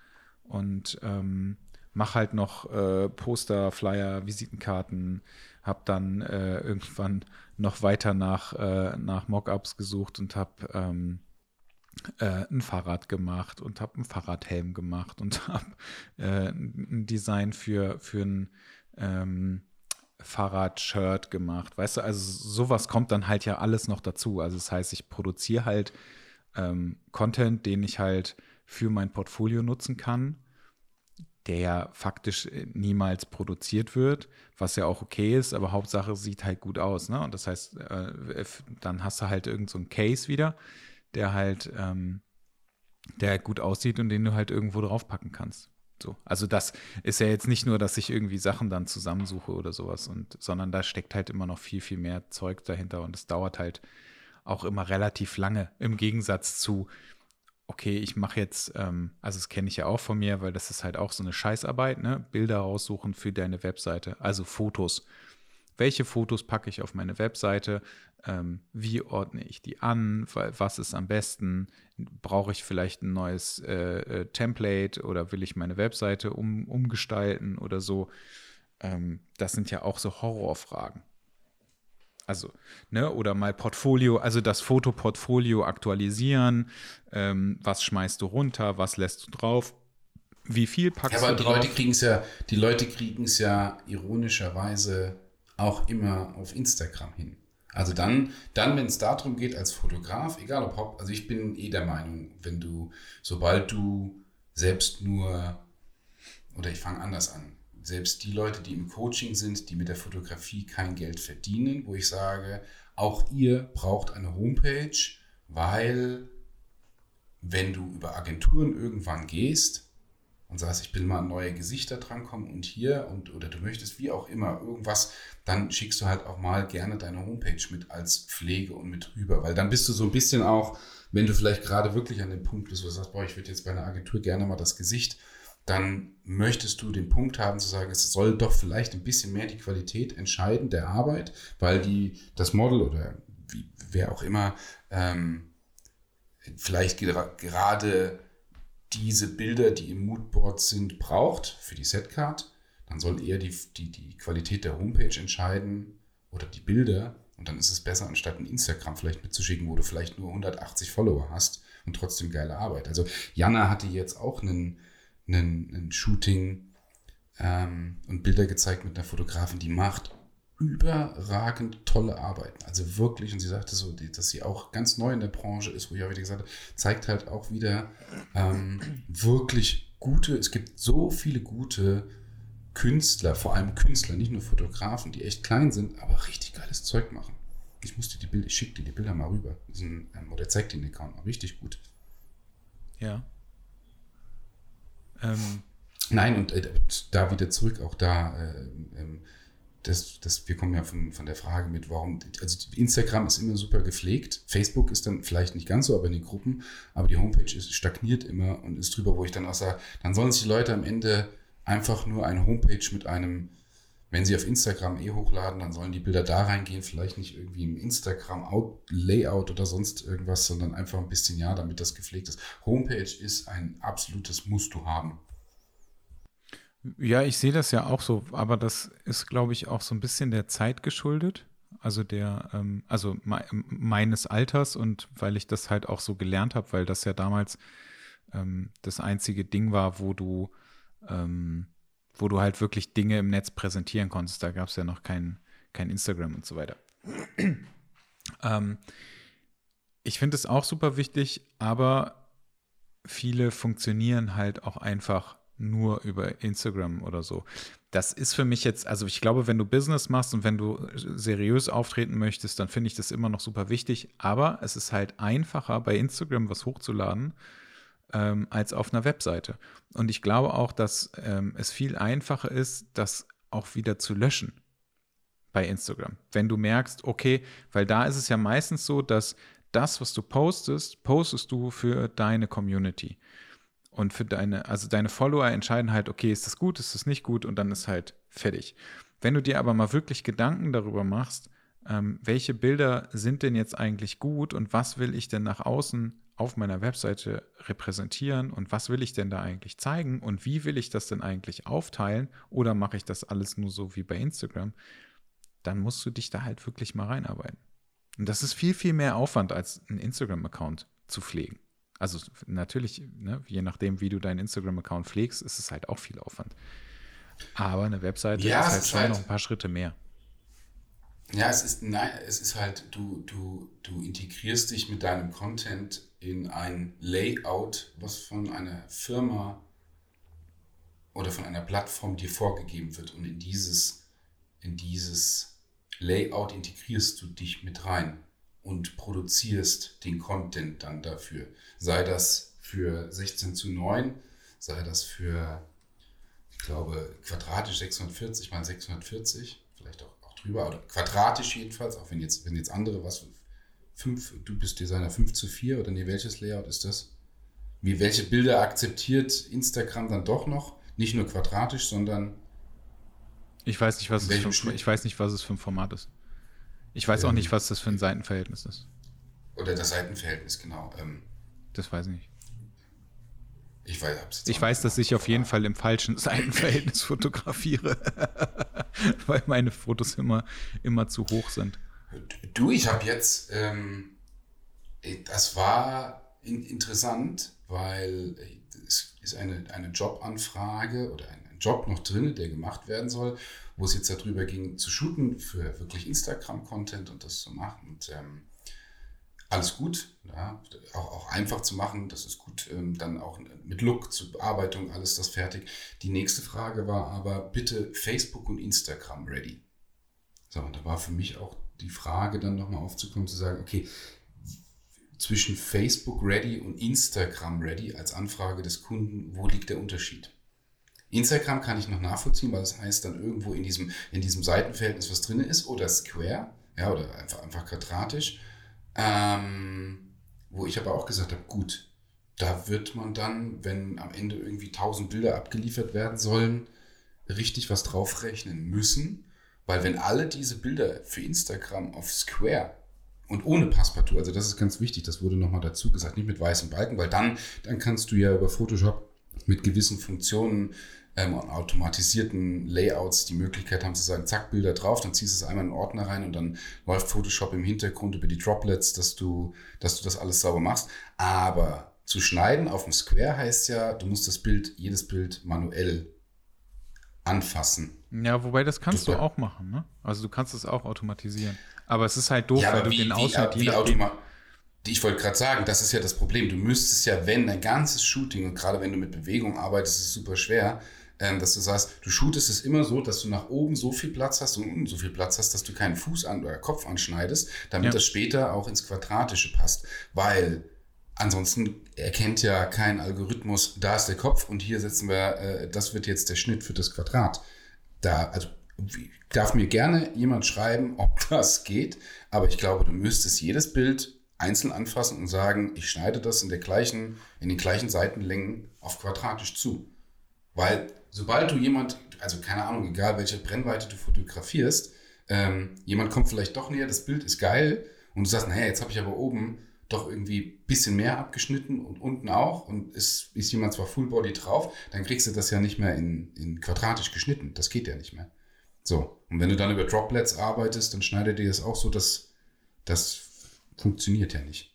und ähm, mache halt noch äh, Poster, Flyer, Visitenkarten, habe dann äh, irgendwann noch weiter nach, äh, nach Mockups gesucht und habe ähm, äh, ein Fahrrad gemacht und habe einen Fahrradhelm gemacht und habe äh, ein Design für, für ein ähm, Fahrradshirt gemacht. Weißt du, also sowas kommt dann halt ja alles noch dazu. Also das heißt, ich produziere halt ähm, Content, den ich halt für mein Portfolio nutzen kann, der ja faktisch äh, niemals produziert wird, was ja auch okay ist, aber Hauptsache sieht halt gut aus. Ne? Und das heißt, äh, dann hast du halt irgend so Case wieder, der halt, ähm, der gut aussieht und den du halt irgendwo draufpacken kannst. So. Also das ist ja jetzt nicht nur, dass ich irgendwie Sachen dann zusammensuche oder sowas, und, sondern da steckt halt immer noch viel, viel mehr Zeug dahinter und es dauert halt auch immer relativ lange im Gegensatz zu, okay, ich mache jetzt, ähm, also das kenne ich ja auch von mir, weil das ist halt auch so eine Scheißarbeit, ne? Bilder raussuchen für deine Webseite, also Fotos. Welche Fotos packe ich auf meine Webseite? Ähm, wie ordne ich die an, was ist am besten, brauche ich vielleicht ein neues äh, äh, Template oder will ich meine Webseite um, umgestalten oder so. Ähm, das sind ja auch so Horrorfragen. Also, ne, oder mal Portfolio, also das Fotoportfolio aktualisieren, ähm, was schmeißt du runter, was lässt du drauf, wie viel packst ja, aber du die Leute kriegen es ja, die Leute kriegen es ja ironischerweise auch immer auf Instagram hin. Also dann, dann wenn es darum geht, als Fotograf, egal ob Haupt, also ich bin eh der Meinung, wenn du, sobald du selbst nur, oder ich fange anders an, selbst die Leute, die im Coaching sind, die mit der Fotografie kein Geld verdienen, wo ich sage, auch ihr braucht eine Homepage, weil wenn du über Agenturen irgendwann gehst, und sagst, ich will mal an neue Gesichter drankommen und hier und oder du möchtest wie auch immer irgendwas, dann schickst du halt auch mal gerne deine Homepage mit als Pflege und mit rüber, weil dann bist du so ein bisschen auch, wenn du vielleicht gerade wirklich an dem Punkt bist, wo du sagst, boah, ich würde jetzt bei einer Agentur gerne mal das Gesicht, dann möchtest du den Punkt haben zu sagen, es soll doch vielleicht ein bisschen mehr die Qualität entscheiden der Arbeit, weil die das Model oder wie, wer auch immer ähm, vielleicht gerade diese Bilder, die im Moodboard sind, braucht für die Setcard, dann soll eher die, die, die Qualität der Homepage entscheiden oder die Bilder. Und dann ist es besser, anstatt ein Instagram vielleicht mitzuschicken, wo du vielleicht nur 180 Follower hast und trotzdem geile Arbeit. Also Jana hatte jetzt auch einen, einen, einen Shooting ähm, und Bilder gezeigt mit einer Fotografin, die macht überragend tolle arbeiten. Also wirklich, und sie sagte so, dass sie auch ganz neu in der Branche ist, wo ich auch wieder gesagt habe, zeigt halt auch wieder ähm, wirklich gute, es gibt so viele gute Künstler, vor allem Künstler, nicht nur Fotografen, die echt klein sind, aber richtig geiles Zeug machen. Ich musste die Bilder, ich schicke dir die Bilder mal rüber. Ein, ähm, oder zeig dir den Account mal. Richtig gut. Ja. Ähm. Nein, und äh, da wieder zurück, auch da, äh, ähm, das, das, wir kommen ja von, von der Frage mit, warum, also Instagram ist immer super gepflegt, Facebook ist dann vielleicht nicht ganz so, aber in den Gruppen, aber die Homepage ist, stagniert immer und ist drüber, wo ich dann auch sage, dann sollen sich die Leute am Ende einfach nur eine Homepage mit einem, wenn sie auf Instagram eh hochladen, dann sollen die Bilder da reingehen, vielleicht nicht irgendwie im Instagram-Layout oder sonst irgendwas, sondern einfach ein bisschen ja, damit das gepflegt ist. Homepage ist ein absolutes Musst du haben. Ja, ich sehe das ja auch so, aber das ist, glaube ich, auch so ein bisschen der Zeit geschuldet. Also der, ähm, also me meines Alters und weil ich das halt auch so gelernt habe, weil das ja damals ähm, das einzige Ding war, wo du, ähm, wo du halt wirklich Dinge im Netz präsentieren konntest. Da gab es ja noch kein, kein Instagram und so weiter. Ähm, ich finde es auch super wichtig, aber viele funktionieren halt auch einfach nur über Instagram oder so. Das ist für mich jetzt, also ich glaube, wenn du Business machst und wenn du seriös auftreten möchtest, dann finde ich das immer noch super wichtig. Aber es ist halt einfacher, bei Instagram was hochzuladen, ähm, als auf einer Webseite. Und ich glaube auch, dass ähm, es viel einfacher ist, das auch wieder zu löschen bei Instagram. Wenn du merkst, okay, weil da ist es ja meistens so, dass das, was du postest, postest du für deine Community. Und für deine, also deine Follower entscheiden halt, okay, ist das gut, ist das nicht gut und dann ist halt fertig. Wenn du dir aber mal wirklich Gedanken darüber machst, ähm, welche Bilder sind denn jetzt eigentlich gut und was will ich denn nach außen auf meiner Webseite repräsentieren und was will ich denn da eigentlich zeigen und wie will ich das denn eigentlich aufteilen oder mache ich das alles nur so wie bei Instagram, dann musst du dich da halt wirklich mal reinarbeiten. Und das ist viel, viel mehr Aufwand als einen Instagram-Account zu pflegen. Also natürlich, ne, je nachdem, wie du deinen Instagram-Account pflegst, ist es halt auch viel Aufwand. Aber eine Webseite ja, ist halt schon halt, noch ein paar Schritte mehr. Ja, es ist, nein, es ist halt, du, du, du integrierst dich mit deinem Content in ein Layout, was von einer Firma oder von einer Plattform dir vorgegeben wird. Und in dieses, in dieses Layout integrierst du dich mit rein und produzierst den Content dann dafür. Sei das für 16 zu 9, sei das für, ich glaube, quadratisch 640 mal 640, vielleicht auch, auch drüber, oder quadratisch jedenfalls, auch wenn jetzt, wenn jetzt andere was, 5, du bist Designer 5 zu 4 oder nee, welches Layout ist das? Wie, welche Bilder akzeptiert Instagram dann doch noch? Nicht nur quadratisch, sondern. Ich weiß nicht, was, es für, ich weiß nicht, was es für ein Format ist. Ich weiß ähm, auch nicht, was das für ein Seitenverhältnis ist. Oder das Seitenverhältnis, genau. Ähm, das weiß ich nicht. Ich weiß, ich weiß dass ich auf jeden Fall im falschen Seitenverhältnis fotografiere, weil meine Fotos immer, immer zu hoch sind. Du, ich habe jetzt, ähm, das war in, interessant, weil es ist eine, eine Jobanfrage oder ein Job noch drin, der gemacht werden soll wo es jetzt darüber ging, zu shooten für wirklich Instagram-Content und das zu machen. Und ähm, alles gut, ja, auch, auch einfach zu machen, das ist gut, ähm, dann auch mit Look zur Bearbeitung, alles das fertig. Die nächste Frage war aber, bitte Facebook und Instagram ready. So, und da war für mich auch die Frage dann nochmal aufzukommen, zu sagen, okay, zwischen Facebook ready und Instagram ready als Anfrage des Kunden, wo liegt der Unterschied? Instagram kann ich noch nachvollziehen, weil das heißt dann irgendwo in diesem, in diesem Seitenverhältnis was drin ist oder Square, ja, oder einfach, einfach quadratisch. Ähm, wo ich aber auch gesagt habe, gut, da wird man dann, wenn am Ende irgendwie 1000 Bilder abgeliefert werden sollen, richtig was draufrechnen müssen. Weil wenn alle diese Bilder für Instagram auf Square und ohne Passepartout, also das ist ganz wichtig, das wurde nochmal dazu gesagt, nicht mit weißen Balken, weil dann, dann kannst du ja über Photoshop mit gewissen Funktionen ähm, automatisierten Layouts die Möglichkeit haben zu sagen, zack, Bilder drauf, dann ziehst du es einmal in den Ordner rein und dann läuft Photoshop im Hintergrund über die Droplets, dass du, dass du das alles sauber machst. Aber zu schneiden auf dem Square heißt ja, du musst das Bild, jedes Bild manuell anfassen. Ja, wobei das kannst du auch machen, ne? Also du kannst es auch automatisieren. Aber es ist halt doof, ja, weil du wie, den Ausschnitt wie, Ich wollte gerade sagen, das ist ja das Problem. Du müsstest ja, wenn ein ganzes Shooting, und gerade wenn du mit Bewegung arbeitest, ist es super schwer, dass du sagst, du shootest es immer so, dass du nach oben so viel Platz hast und unten so viel Platz hast, dass du keinen Fuß an oder Kopf anschneidest, damit ja. das später auch ins Quadratische passt. Weil ansonsten erkennt ja kein Algorithmus, da ist der Kopf und hier setzen wir, äh, das wird jetzt der Schnitt für das Quadrat. Da, also darf mir gerne jemand schreiben, ob das geht, aber ich glaube, du müsstest jedes Bild einzeln anfassen und sagen, ich schneide das in der gleichen, in den gleichen Seitenlängen auf quadratisch zu. Weil sobald du jemand, also keine Ahnung, egal welche Brennweite du fotografierst, ähm, jemand kommt vielleicht doch näher, das Bild ist geil und du sagst, naja, jetzt habe ich aber oben doch irgendwie ein bisschen mehr abgeschnitten und unten auch und es ist jemand zwar Full Body drauf, dann kriegst du das ja nicht mehr in, in quadratisch geschnitten. Das geht ja nicht mehr. So, und wenn du dann über Droplets arbeitest, dann schneidet dir das auch so, dass das funktioniert ja nicht.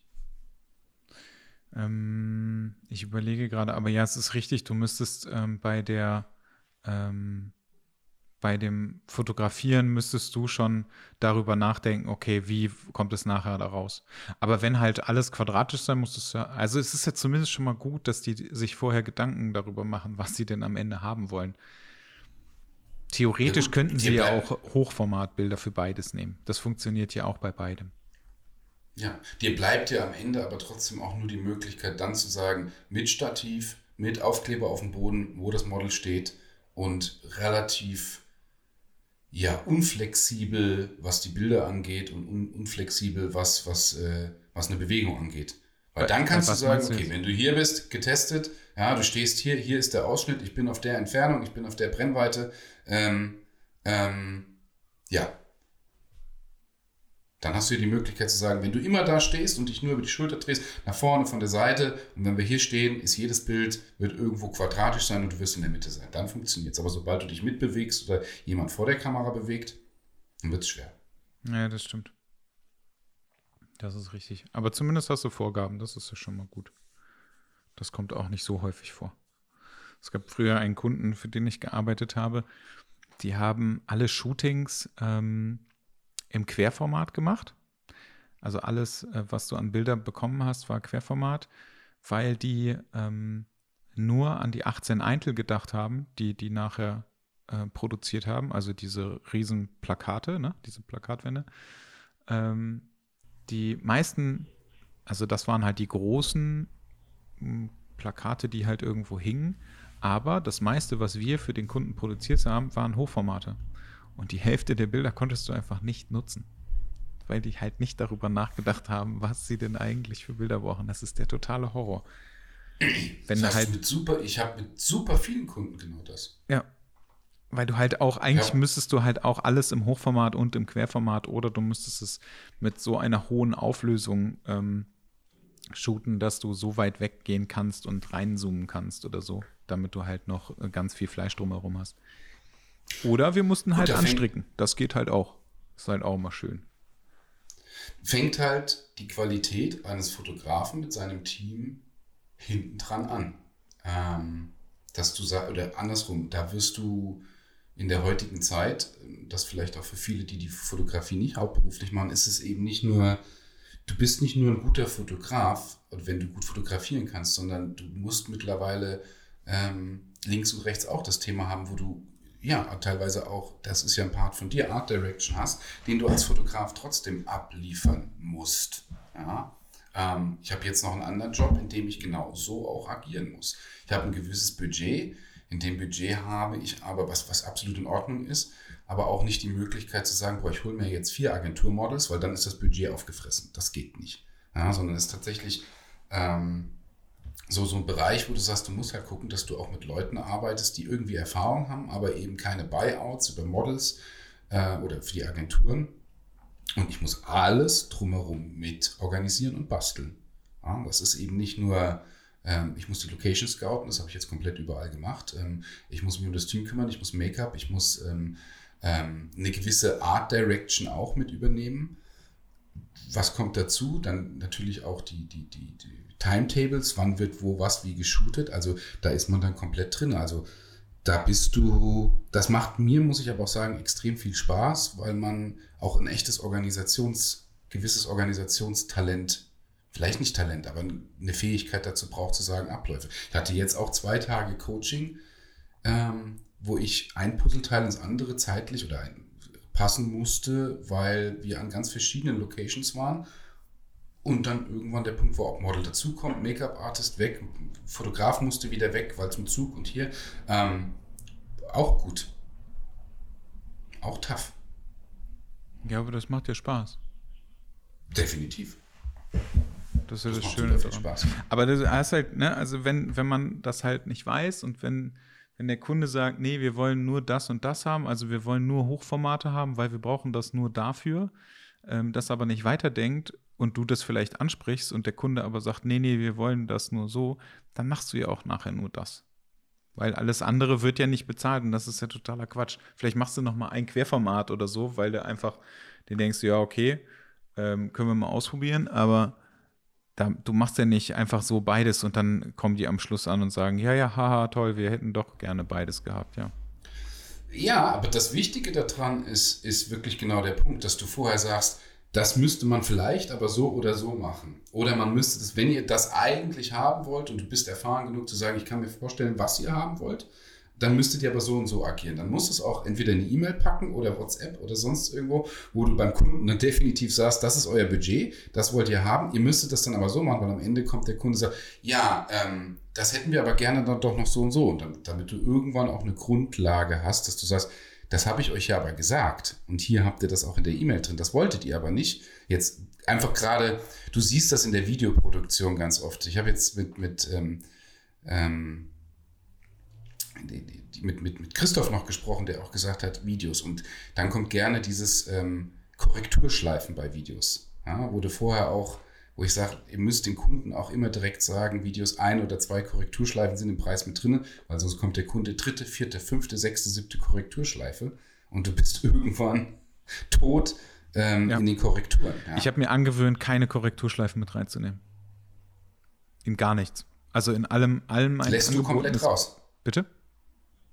Ähm, ich überlege gerade, aber ja, es ist richtig, du müsstest ähm, bei der ähm, bei dem Fotografieren müsstest du schon darüber nachdenken, okay, wie kommt es nachher da raus? Aber wenn halt alles quadratisch sein muss, es ja, also es ist ja zumindest schon mal gut, dass die sich vorher Gedanken darüber machen, was sie denn am Ende haben wollen. Theoretisch könnten sie ja auch Hochformatbilder für beides nehmen. Das funktioniert ja auch bei beidem. Ja, dir bleibt ja am Ende aber trotzdem auch nur die Möglichkeit, dann zu sagen, mit Stativ, mit Aufkleber auf dem Boden, wo das Model steht und relativ ja, unflexibel, was die Bilder angeht und un unflexibel, was, was, äh, was eine Bewegung angeht. Weil dann kannst was du sagen, okay, wenn du hier bist, getestet, ja, du stehst hier, hier ist der Ausschnitt, ich bin auf der Entfernung, ich bin auf der Brennweite, ähm, ähm, ja, dann hast du hier die Möglichkeit zu sagen, wenn du immer da stehst und dich nur über die Schulter drehst, nach vorne, von der Seite, und wenn wir hier stehen, ist jedes Bild, wird irgendwo quadratisch sein und du wirst in der Mitte sein. Dann funktioniert es. Aber sobald du dich mitbewegst oder jemand vor der Kamera bewegt, dann wird es schwer. Ja, das stimmt. Das ist richtig. Aber zumindest hast du Vorgaben, das ist ja schon mal gut. Das kommt auch nicht so häufig vor. Es gab früher einen Kunden, für den ich gearbeitet habe, die haben alle Shootings ähm, im Querformat gemacht. Also alles, äh, was du an Bilder bekommen hast, war Querformat, weil die ähm, nur an die 18 Eintel gedacht haben, die die nachher äh, produziert haben, also diese riesen Plakate, ne? diese Plakatwände. Ähm, die meisten, also das waren halt die großen hm, Plakate, die halt irgendwo hingen, aber das meiste, was wir für den Kunden produziert haben, waren Hochformate. Und die Hälfte der Bilder konntest du einfach nicht nutzen, weil die halt nicht darüber nachgedacht haben, was sie denn eigentlich für Bilder brauchen. Das ist der totale Horror. Wenn das halt mit super, ich habe mit super vielen Kunden genau das. Ja. Weil du halt auch, eigentlich ja. müsstest du halt auch alles im Hochformat und im Querformat oder du müsstest es mit so einer hohen Auflösung ähm, shooten, dass du so weit weggehen kannst und reinzoomen kannst oder so, damit du halt noch äh, ganz viel Fleisch drumherum hast. Oder wir mussten halt anstricken. Das geht halt auch. Ist halt auch mal schön. Fängt halt die Qualität eines Fotografen mit seinem Team hinten dran an. Ähm, dass du sagst, oder andersrum, da wirst du in der heutigen Zeit, das vielleicht auch für viele, die die Fotografie nicht hauptberuflich machen, ist es eben nicht nur, du bist nicht nur ein guter Fotograf, wenn du gut fotografieren kannst, sondern du musst mittlerweile ähm, links und rechts auch das Thema haben, wo du ja, teilweise auch, das ist ja ein Part von dir, Art Direction hast, den du als Fotograf trotzdem abliefern musst. Ja? Ähm, ich habe jetzt noch einen anderen Job, in dem ich genau so auch agieren muss. Ich habe ein gewisses Budget. In dem Budget habe ich aber, was, was absolut in Ordnung ist, aber auch nicht die Möglichkeit zu sagen, boah, ich hole mir jetzt vier Agenturmodels, weil dann ist das Budget aufgefressen. Das geht nicht. Ja, sondern es ist tatsächlich ähm, so, so ein Bereich, wo du sagst, du musst halt gucken, dass du auch mit Leuten arbeitest, die irgendwie Erfahrung haben, aber eben keine Buyouts über Models äh, oder für die Agenturen. Und ich muss alles drumherum mit organisieren und basteln. Ja, das ist eben nicht nur, ähm, ich muss die Location scouten, das habe ich jetzt komplett überall gemacht. Ähm, ich muss mich um das Team kümmern, ich muss Make-up, ich muss ähm, ähm eine gewisse Art Direction auch mit übernehmen. Was kommt dazu? Dann natürlich auch die, die, die, die Timetables, wann wird wo was wie geshootet. Also da ist man dann komplett drin. Also da bist du, das macht mir, muss ich aber auch sagen, extrem viel Spaß, weil man auch ein echtes Organisations, gewisses Organisationstalent, vielleicht nicht Talent, aber eine Fähigkeit dazu braucht, zu sagen, Abläufe. Ich hatte jetzt auch zwei Tage Coaching, ähm, wo ich ein Puzzleteil ins andere zeitlich oder ein, passen musste, weil wir an ganz verschiedenen Locations waren. Und dann irgendwann der Punkt, wo auch Model dazukommt, Make-up-Artist weg, Fotograf musste wieder weg, weil zum Zug und hier. Ähm, auch gut. Auch tough. Ja, aber das macht ja Spaß. Definitiv. Das ist ja das, das Schöne. Spaß. Aber das heißt halt, ne, also wenn, wenn man das halt nicht weiß und wenn wenn der Kunde sagt, nee, wir wollen nur das und das haben, also wir wollen nur Hochformate haben, weil wir brauchen das nur dafür, ähm, das aber nicht weiterdenkt und du das vielleicht ansprichst und der Kunde aber sagt, nee, nee, wir wollen das nur so, dann machst du ja auch nachher nur das. Weil alles andere wird ja nicht bezahlt und das ist ja totaler Quatsch. Vielleicht machst du noch mal ein Querformat oder so, weil du einfach, den denkst ja, okay, ähm, können wir mal ausprobieren, aber da, du machst ja nicht einfach so beides und dann kommen die am Schluss an und sagen, ja, ja, haha, toll, wir hätten doch gerne beides gehabt, ja. Ja, aber das Wichtige daran ist, ist wirklich genau der Punkt, dass du vorher sagst, das müsste man vielleicht aber so oder so machen. Oder man müsste das, wenn ihr das eigentlich haben wollt und du bist erfahren genug zu sagen, ich kann mir vorstellen, was ihr haben wollt, dann müsstet ihr aber so und so agieren. Dann musst du es auch entweder in eine E-Mail packen oder WhatsApp oder sonst irgendwo, wo du beim Kunden dann definitiv sagst, das ist euer Budget, das wollt ihr haben. Ihr müsstet das dann aber so machen, weil am Ende kommt der Kunde und sagt, ja, ähm, das hätten wir aber gerne dann doch noch so und so. Und damit, damit du irgendwann auch eine Grundlage hast, dass du sagst, das habe ich euch ja aber gesagt. Und hier habt ihr das auch in der E-Mail drin. Das wolltet ihr aber nicht. Jetzt einfach gerade, du siehst das in der Videoproduktion ganz oft. Ich habe jetzt mit, mit ähm, ähm, mit, mit, mit Christoph noch gesprochen, der auch gesagt hat, Videos. Und dann kommt gerne dieses ähm, Korrekturschleifen bei Videos, ja, du vorher auch, wo ich sage, ihr müsst den Kunden auch immer direkt sagen, Videos ein oder zwei Korrekturschleifen sind im Preis mit drin, weil sonst kommt der Kunde dritte, vierte, fünfte, sechste, siebte Korrekturschleife und du bist irgendwann tot ähm, ja. in den Korrekturen. Ja. Ich habe mir angewöhnt, keine Korrekturschleifen mit reinzunehmen. In gar nichts. Also in allem, allem Lässt du komplett raus. Bitte?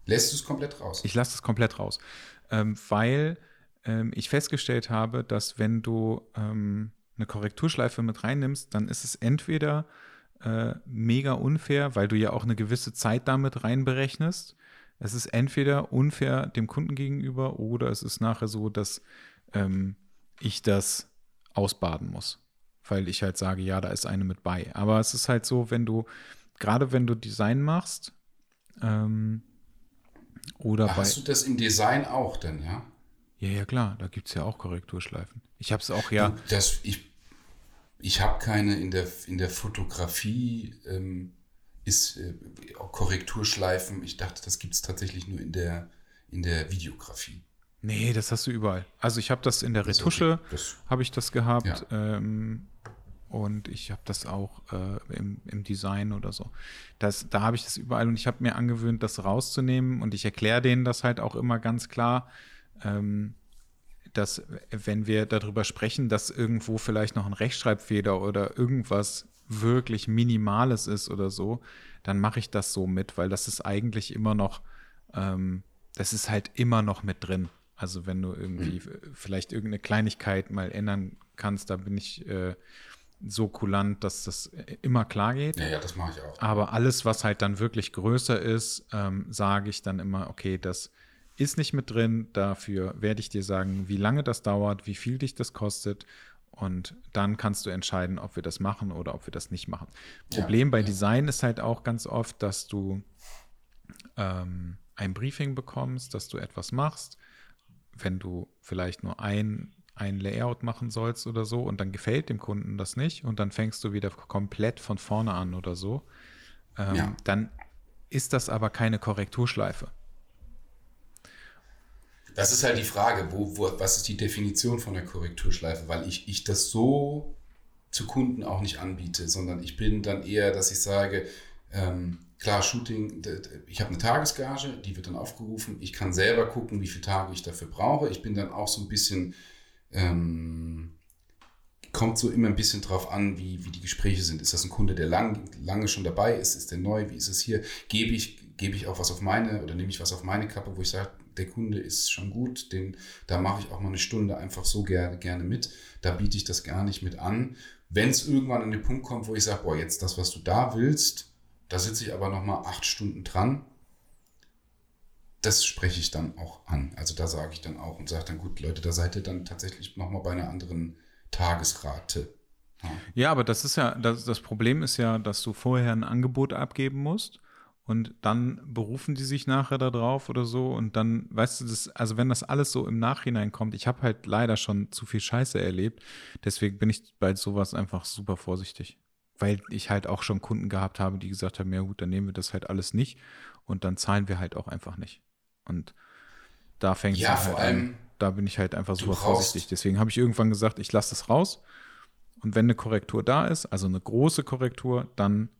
Lässt du es komplett raus? Ich lasse es komplett raus. Ähm, weil ähm, ich festgestellt habe, dass wenn du ähm, eine Korrekturschleife mit reinnimmst, dann ist es entweder äh, mega unfair, weil du ja auch eine gewisse Zeit damit reinberechnest. Es ist entweder unfair dem Kunden gegenüber oder es ist nachher so, dass ähm, ich das ausbaden muss, weil ich halt sage, ja, da ist eine mit bei. Aber es ist halt so, wenn du, gerade wenn du Design machst, ähm, oder Ach, Hast du das im Design auch denn, ja? Ja, ja, klar, da gibt es ja auch Korrekturschleifen. Ich habe es auch, ja. Du, das, ich ich habe keine in der, in der Fotografie, ähm, ist äh, Korrekturschleifen. Ich dachte, das gibt es tatsächlich nur in der, in der Videografie. Nee, das hast du überall. Also ich habe das in der Retusche, okay. habe ich das gehabt. Ja. Ähm, und ich habe das auch äh, im, im, Design oder so. Das, da habe ich das überall und ich habe mir angewöhnt, das rauszunehmen und ich erkläre denen das halt auch immer ganz klar, ähm, dass wenn wir darüber sprechen, dass irgendwo vielleicht noch ein Rechtschreibfehler oder irgendwas wirklich Minimales ist oder so, dann mache ich das so mit, weil das ist eigentlich immer noch, ähm, das ist halt immer noch mit drin. Also wenn du irgendwie mhm. vielleicht irgendeine Kleinigkeit mal ändern kannst, da bin ich äh, so kulant, dass das immer klar geht. Ja, ja, das mache ich auch. Aber alles, was halt dann wirklich größer ist, ähm, sage ich dann immer, okay, das ist nicht mit drin. Dafür werde ich dir sagen, wie lange das dauert, wie viel dich das kostet. Und dann kannst du entscheiden, ob wir das machen oder ob wir das nicht machen. Problem ja, bei ja. Design ist halt auch ganz oft, dass du ähm, ein Briefing bekommst, dass du etwas machst. Wenn du vielleicht nur ein ein Layout machen sollst oder so und dann gefällt dem Kunden das nicht und dann fängst du wieder komplett von vorne an oder so, ähm, ja. dann ist das aber keine Korrekturschleife. Das ist halt die Frage, wo, wo, was ist die Definition von der Korrekturschleife, weil ich, ich das so zu Kunden auch nicht anbiete, sondern ich bin dann eher, dass ich sage, ähm, klar, Shooting, ich habe eine Tagesgage, die wird dann aufgerufen, ich kann selber gucken, wie viele Tage ich dafür brauche, ich bin dann auch so ein bisschen ähm, kommt so immer ein bisschen drauf an, wie, wie die Gespräche sind. Ist das ein Kunde, der lang, lange schon dabei ist? Ist der neu? Wie ist es hier? Gebe ich, gebe ich auch was auf meine oder nehme ich was auf meine Kappe, wo ich sage, der Kunde ist schon gut, den, da mache ich auch mal eine Stunde einfach so gerne, gerne mit. Da biete ich das gar nicht mit an. Wenn es irgendwann an den Punkt kommt, wo ich sage, boah, jetzt das, was du da willst, da sitze ich aber nochmal acht Stunden dran, das spreche ich dann auch an. Also da sage ich dann auch und sage dann, gut, Leute, da seid ihr dann tatsächlich nochmal bei einer anderen Tagesrate. Ja. ja, aber das ist ja, das, das Problem ist ja, dass du vorher ein Angebot abgeben musst und dann berufen die sich nachher da drauf oder so und dann, weißt du, das, also wenn das alles so im Nachhinein kommt, ich habe halt leider schon zu viel Scheiße erlebt, deswegen bin ich bei sowas einfach super vorsichtig. Weil ich halt auch schon Kunden gehabt habe, die gesagt haben, ja gut, dann nehmen wir das halt alles nicht und dann zahlen wir halt auch einfach nicht. Und da fängt es ja, halt allem, an. Da bin ich halt einfach super vorsichtig. Deswegen habe ich irgendwann gesagt, ich lasse das raus. Und wenn eine Korrektur da ist, also eine große Korrektur, dann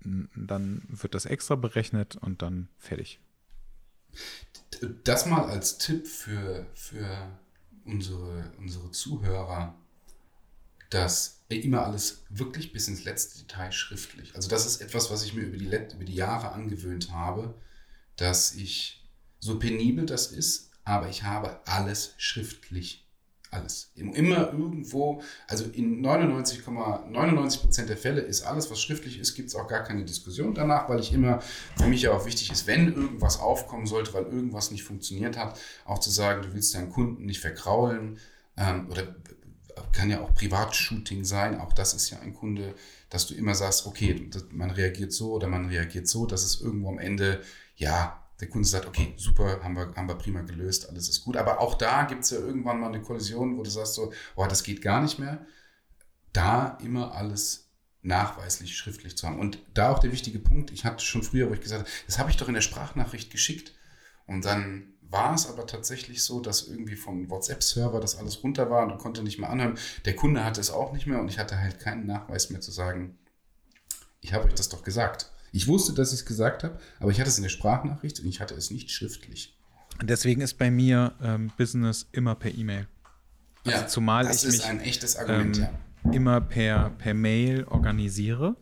dann wird das extra berechnet und dann fertig. Das mal als Tipp für, für unsere, unsere Zuhörer, dass immer alles wirklich bis ins letzte Detail schriftlich. Also das ist etwas, was ich mir über die, über die Jahre angewöhnt habe, dass ich, so penibel das ist, aber ich habe alles schriftlich alles. Immer irgendwo, also in 99,99% ,99 der Fälle ist alles, was schriftlich ist, gibt es auch gar keine Diskussion danach, weil ich immer, für mich ja auch wichtig ist, wenn irgendwas aufkommen sollte, weil irgendwas nicht funktioniert hat, auch zu sagen, du willst deinen Kunden nicht verkraulen ähm, oder kann ja auch Privatshooting sein, auch das ist ja ein Kunde, dass du immer sagst, okay, man reagiert so oder man reagiert so, dass es irgendwo am Ende, ja, der Kunde sagt, okay, super, haben wir, haben wir prima gelöst, alles ist gut. Aber auch da gibt es ja irgendwann mal eine Kollision, wo du sagst so, oh, das geht gar nicht mehr. Da immer alles nachweislich schriftlich zu haben. Und da auch der wichtige Punkt, ich hatte schon früher, wo ich gesagt habe, das habe ich doch in der Sprachnachricht geschickt. Und dann war es aber tatsächlich so, dass irgendwie vom WhatsApp-Server das alles runter war und konnte nicht mehr anhören. Der Kunde hatte es auch nicht mehr und ich hatte halt keinen Nachweis mehr zu sagen, ich habe euch das doch gesagt. Ich wusste, dass ich es gesagt habe, aber ich hatte es in der Sprachnachricht und ich hatte es nicht schriftlich. Deswegen ist bei mir ähm, Business immer per E-Mail. Also ja, zumal das ich ist mich, ein echtes Argument, ähm, ja. immer per, per Mail organisiere,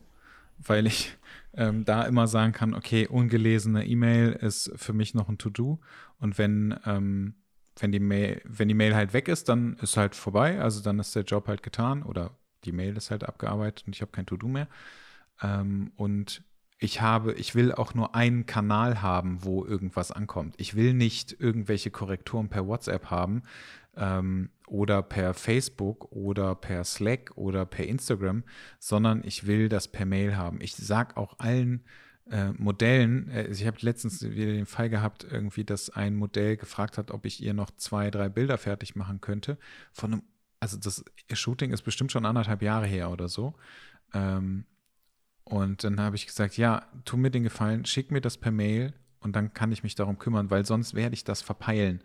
weil ich ähm, da immer sagen kann, okay, ungelesene E-Mail ist für mich noch ein To-Do und wenn ähm, wenn die Mail, wenn die Mail halt weg ist, dann ist halt vorbei, also dann ist der Job halt getan oder die Mail ist halt abgearbeitet und ich habe kein To-Do mehr. Ähm, und ich habe, ich will auch nur einen Kanal haben, wo irgendwas ankommt. Ich will nicht irgendwelche Korrekturen per WhatsApp haben ähm, oder per Facebook oder per Slack oder per Instagram, sondern ich will das per Mail haben. Ich sage auch allen äh, Modellen, äh, ich habe letztens wieder den Fall gehabt, irgendwie, dass ein Modell gefragt hat, ob ich ihr noch zwei, drei Bilder fertig machen könnte. Von einem, also das Shooting ist bestimmt schon anderthalb Jahre her oder so. Ähm, und dann habe ich gesagt, ja, tu mir den Gefallen, schick mir das per Mail und dann kann ich mich darum kümmern, weil sonst werde ich das verpeilen.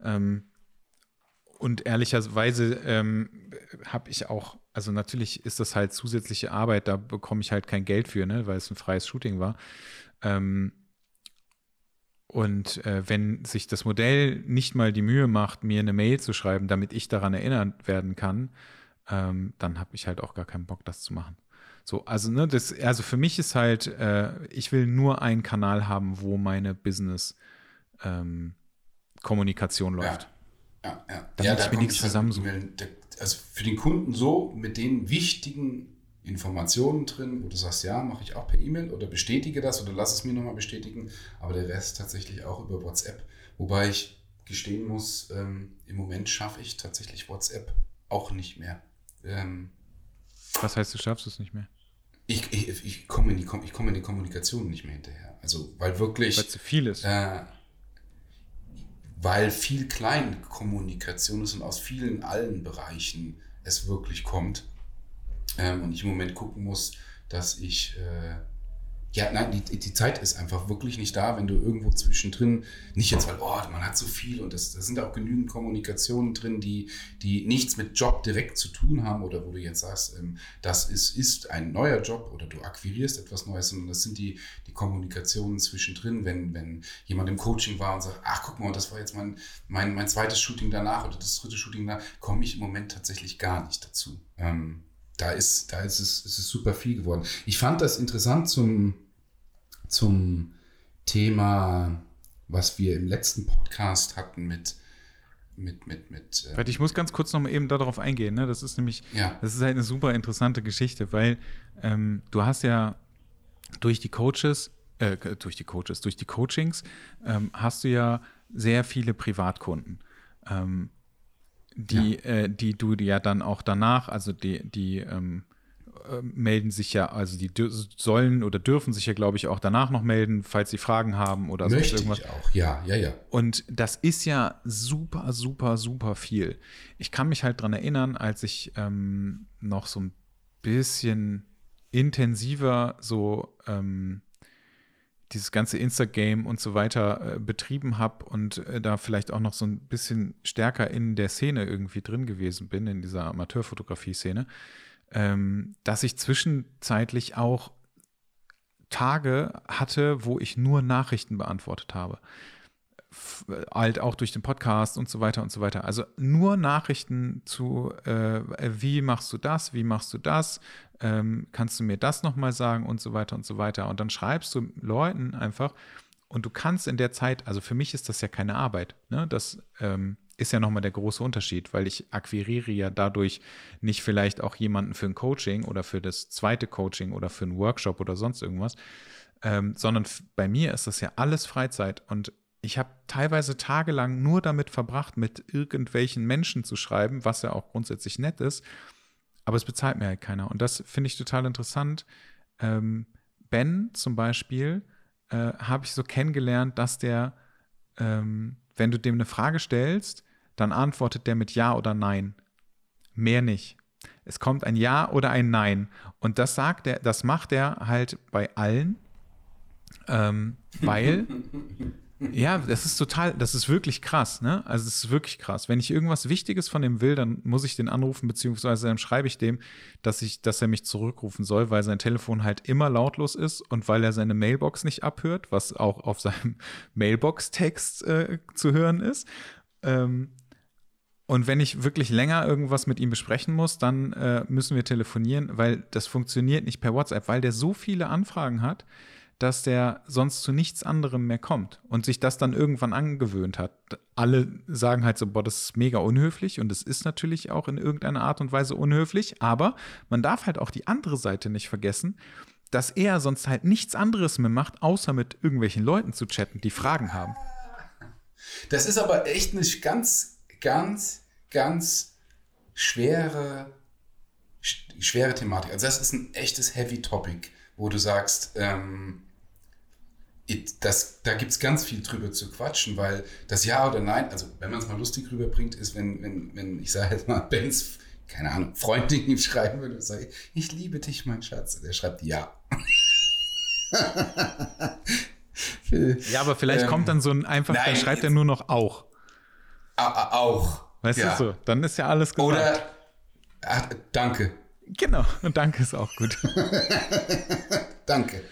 Ähm, und ehrlicherweise ähm, habe ich auch, also natürlich ist das halt zusätzliche Arbeit, da bekomme ich halt kein Geld für, ne, weil es ein freies Shooting war. Ähm, und äh, wenn sich das Modell nicht mal die Mühe macht, mir eine Mail zu schreiben, damit ich daran erinnert werden kann, ähm, dann habe ich halt auch gar keinen Bock, das zu machen. So, also, ne, das, also für mich ist halt, äh, ich will nur einen Kanal haben, wo meine Business-Kommunikation ähm, läuft. Ja, ja, ja. Damit ja, ich mir nichts halt zusammensuche. Also für den Kunden so, mit den wichtigen Informationen drin, wo du sagst, ja, mache ich auch per E-Mail oder bestätige das oder lass es mir nochmal bestätigen, aber der Rest tatsächlich auch über WhatsApp. Wobei ich gestehen muss, ähm, im Moment schaffe ich tatsächlich WhatsApp auch nicht mehr. Ähm, Was heißt, du schaffst es nicht mehr? Ich, ich, ich komme in, die, ich komm in die Kommunikation nicht mehr hinterher. Also, weil wirklich. Weil zu viel ist. Äh, weil viel Kleinkommunikation ist und aus vielen allen Bereichen es wirklich kommt. Ähm, und ich im Moment gucken muss, dass ich äh, ja, nein, die, die Zeit ist einfach wirklich nicht da, wenn du irgendwo zwischendrin, nicht jetzt, weil, oh, man hat so viel und da sind auch genügend Kommunikationen drin, die, die nichts mit Job direkt zu tun haben oder wo du jetzt sagst, ähm, das ist, ist ein neuer Job oder du akquirierst etwas Neues, sondern das sind die, die Kommunikationen zwischendrin, wenn, wenn jemand im Coaching war und sagt, ach, guck mal, das war jetzt mein, mein, mein zweites Shooting danach oder das dritte Shooting danach, komme ich im Moment tatsächlich gar nicht dazu. Ähm, da ist, da ist es, ist es super viel geworden. Ich fand das interessant zum, zum Thema, was wir im letzten Podcast hatten mit mit, mit, mit. Äh ich muss ganz kurz noch mal eben darauf eingehen. Ne? Das ist nämlich, ja. das ist halt eine super interessante Geschichte, weil ähm, du hast ja durch die Coaches, äh, durch die Coaches, durch die Coachings ähm, hast du ja sehr viele Privatkunden. Ähm, die, ja. äh, die du ja dann auch danach, also die, die ähm, äh, melden sich ja, also die sollen oder dürfen sich ja, glaube ich, auch danach noch melden, falls sie Fragen haben oder Möchte irgendwas. Ich auch, ja, ja, ja. Und das ist ja super, super, super viel. Ich kann mich halt dran erinnern, als ich ähm, noch so ein bisschen intensiver so ähm, dieses ganze Insta-Game und so weiter äh, betrieben habe und äh, da vielleicht auch noch so ein bisschen stärker in der Szene irgendwie drin gewesen bin, in dieser Amateurfotografie-Szene, ähm, dass ich zwischenzeitlich auch Tage hatte, wo ich nur Nachrichten beantwortet habe. F halt auch durch den Podcast und so weiter und so weiter. Also nur Nachrichten zu, äh, wie machst du das, wie machst du das, ähm, kannst du mir das nochmal sagen und so weiter und so weiter. Und dann schreibst du Leuten einfach und du kannst in der Zeit, also für mich ist das ja keine Arbeit, ne? das ähm, ist ja nochmal der große Unterschied, weil ich akquiriere ja dadurch nicht vielleicht auch jemanden für ein Coaching oder für das zweite Coaching oder für einen Workshop oder sonst irgendwas, ähm, sondern bei mir ist das ja alles Freizeit und ich habe teilweise tagelang nur damit verbracht, mit irgendwelchen Menschen zu schreiben, was ja auch grundsätzlich nett ist aber es bezahlt mir halt keiner. Und das finde ich total interessant. Ähm, ben zum Beispiel äh, habe ich so kennengelernt, dass der, ähm, wenn du dem eine Frage stellst, dann antwortet der mit Ja oder Nein. Mehr nicht. Es kommt ein Ja oder ein Nein. Und das sagt er, das macht er halt bei allen, ähm, weil Ja, das ist total, das ist wirklich krass, ne? Also es ist wirklich krass. Wenn ich irgendwas Wichtiges von dem will, dann muss ich den anrufen, beziehungsweise dann schreibe ich dem, dass ich, dass er mich zurückrufen soll, weil sein Telefon halt immer lautlos ist und weil er seine Mailbox nicht abhört, was auch auf seinem Mailbox-Text äh, zu hören ist. Ähm, und wenn ich wirklich länger irgendwas mit ihm besprechen muss, dann äh, müssen wir telefonieren, weil das funktioniert nicht per WhatsApp, weil der so viele Anfragen hat dass der sonst zu nichts anderem mehr kommt und sich das dann irgendwann angewöhnt hat. Alle sagen halt so, boah, das ist mega unhöflich und es ist natürlich auch in irgendeiner Art und Weise unhöflich, aber man darf halt auch die andere Seite nicht vergessen, dass er sonst halt nichts anderes mehr macht, außer mit irgendwelchen Leuten zu chatten, die Fragen haben. Das ist aber echt eine ganz, ganz, ganz schwere, schwere Thematik. Also das ist ein echtes Heavy Topic, wo du sagst, ähm, das, da gibt es ganz viel drüber zu quatschen, weil das Ja oder Nein, also wenn man es mal lustig rüberbringt, ist, wenn, wenn, wenn ich sage jetzt mal, Benz, keine Ahnung, Freundin ihm schreiben würde, sage ich, liebe dich, mein Schatz. Der schreibt Ja. ja, aber vielleicht ähm, kommt dann so ein einfach, nein, dann schreibt er nur noch auch. Auch. Weißt ja. du so, dann ist ja alles gesagt. Oder, ach, danke. Genau, und danke ist auch gut. danke.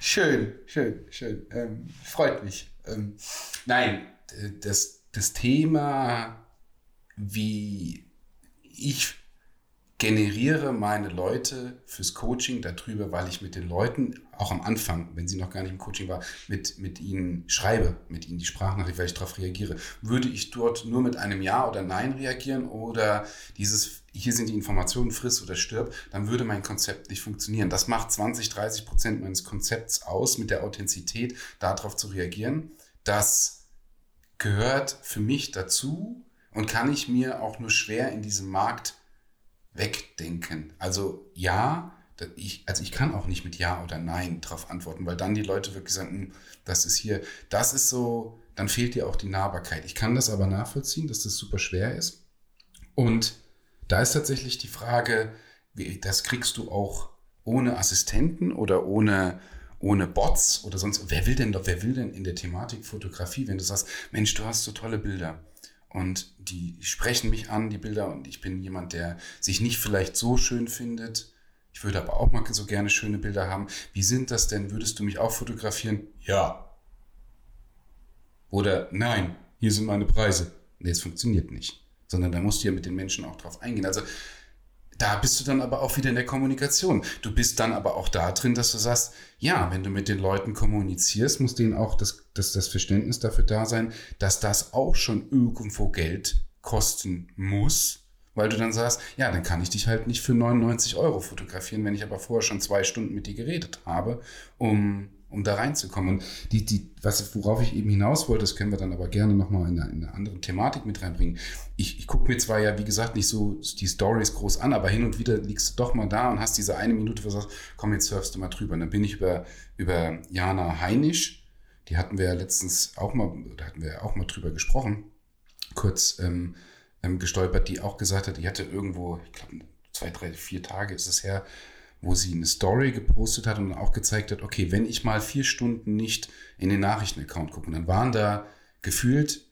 Schön, schön, schön. Ähm, freut mich. Ähm, nein, das, das Thema, wie ich generiere meine Leute fürs Coaching darüber, weil ich mit den Leuten, auch am Anfang, wenn sie noch gar nicht im Coaching war, mit, mit ihnen schreibe, mit ihnen die Sprachnachricht, weil ich darauf reagiere. Würde ich dort nur mit einem Ja oder Nein reagieren oder dieses, hier sind die Informationen, friss oder stirb, dann würde mein Konzept nicht funktionieren. Das macht 20, 30 Prozent meines Konzepts aus, mit der Authentizität darauf zu reagieren. Das gehört für mich dazu und kann ich mir auch nur schwer in diesem Markt wegdenken. Also ja, ich, also ich kann auch nicht mit Ja oder Nein darauf antworten, weil dann die Leute wirklich sagen, hm, das ist hier, das ist so, dann fehlt dir auch die Nahbarkeit. Ich kann das aber nachvollziehen, dass das super schwer ist. Und da ist tatsächlich die Frage, das kriegst du auch ohne Assistenten oder ohne, ohne Bots oder sonst. Wer will denn wer will denn in der Thematik Fotografie, wenn du sagst, Mensch, du hast so tolle Bilder und die sprechen mich an, die Bilder, und ich bin jemand, der sich nicht vielleicht so schön findet. Ich würde aber auch mal so gerne schöne Bilder haben. Wie sind das denn? Würdest du mich auch fotografieren? Ja. Oder nein, hier sind meine Preise. Nee, es funktioniert nicht. Sondern da musst du ja mit den Menschen auch drauf eingehen. Also da bist du dann aber auch wieder in der Kommunikation. Du bist dann aber auch da drin, dass du sagst, ja, wenn du mit den Leuten kommunizierst, muss denen auch das, das, das Verständnis dafür da sein, dass das auch schon irgendwo Geld kosten muss, weil du dann sagst, ja, dann kann ich dich halt nicht für 99 Euro fotografieren, wenn ich aber vorher schon zwei Stunden mit dir geredet habe, um um da reinzukommen. Und die, die, was, worauf ich eben hinaus wollte, das können wir dann aber gerne nochmal in, eine, in eine andere Thematik mit reinbringen. Ich, ich gucke mir zwar ja, wie gesagt, nicht so die Stories groß an, aber hin und wieder liegst du doch mal da und hast diese eine Minute, wo du sagst, komm, jetzt surfst du mal drüber. Und dann bin ich über, über Jana Heinisch, die hatten wir ja letztens auch mal, da hatten wir auch mal drüber gesprochen, kurz ähm, ähm, gestolpert, die auch gesagt hat, die hatte irgendwo, ich glaube, zwei, drei, vier Tage ist es her, wo sie eine Story gepostet hat und auch gezeigt hat, okay, wenn ich mal vier Stunden nicht in den Nachrichtenaccount gucke, dann waren da gefühlt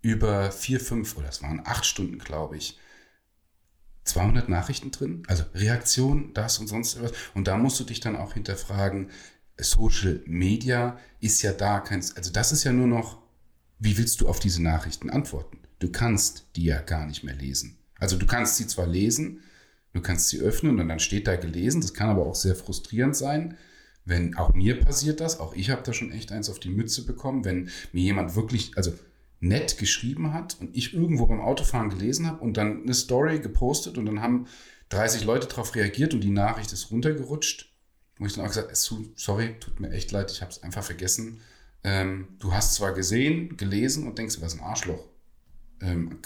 über vier, fünf oder es waren acht Stunden, glaube ich, 200 Nachrichten drin, also Reaktion, das und sonst etwas. Und da musst du dich dann auch hinterfragen, Social Media ist ja da kein, also das ist ja nur noch, wie willst du auf diese Nachrichten antworten? Du kannst die ja gar nicht mehr lesen. Also du kannst sie zwar lesen, Du kannst sie öffnen und dann steht da gelesen. Das kann aber auch sehr frustrierend sein. Wenn auch mir passiert das, auch ich habe da schon echt eins auf die Mütze bekommen, wenn mir jemand wirklich, also nett geschrieben hat und ich irgendwo beim Autofahren gelesen habe und dann eine Story gepostet und dann haben 30 Leute darauf reagiert und die Nachricht ist runtergerutscht. Wo ich dann auch gesagt, sorry, tut mir echt leid, ich habe es einfach vergessen. Ähm, du hast zwar gesehen, gelesen und denkst, was ein Arschloch. Ähm,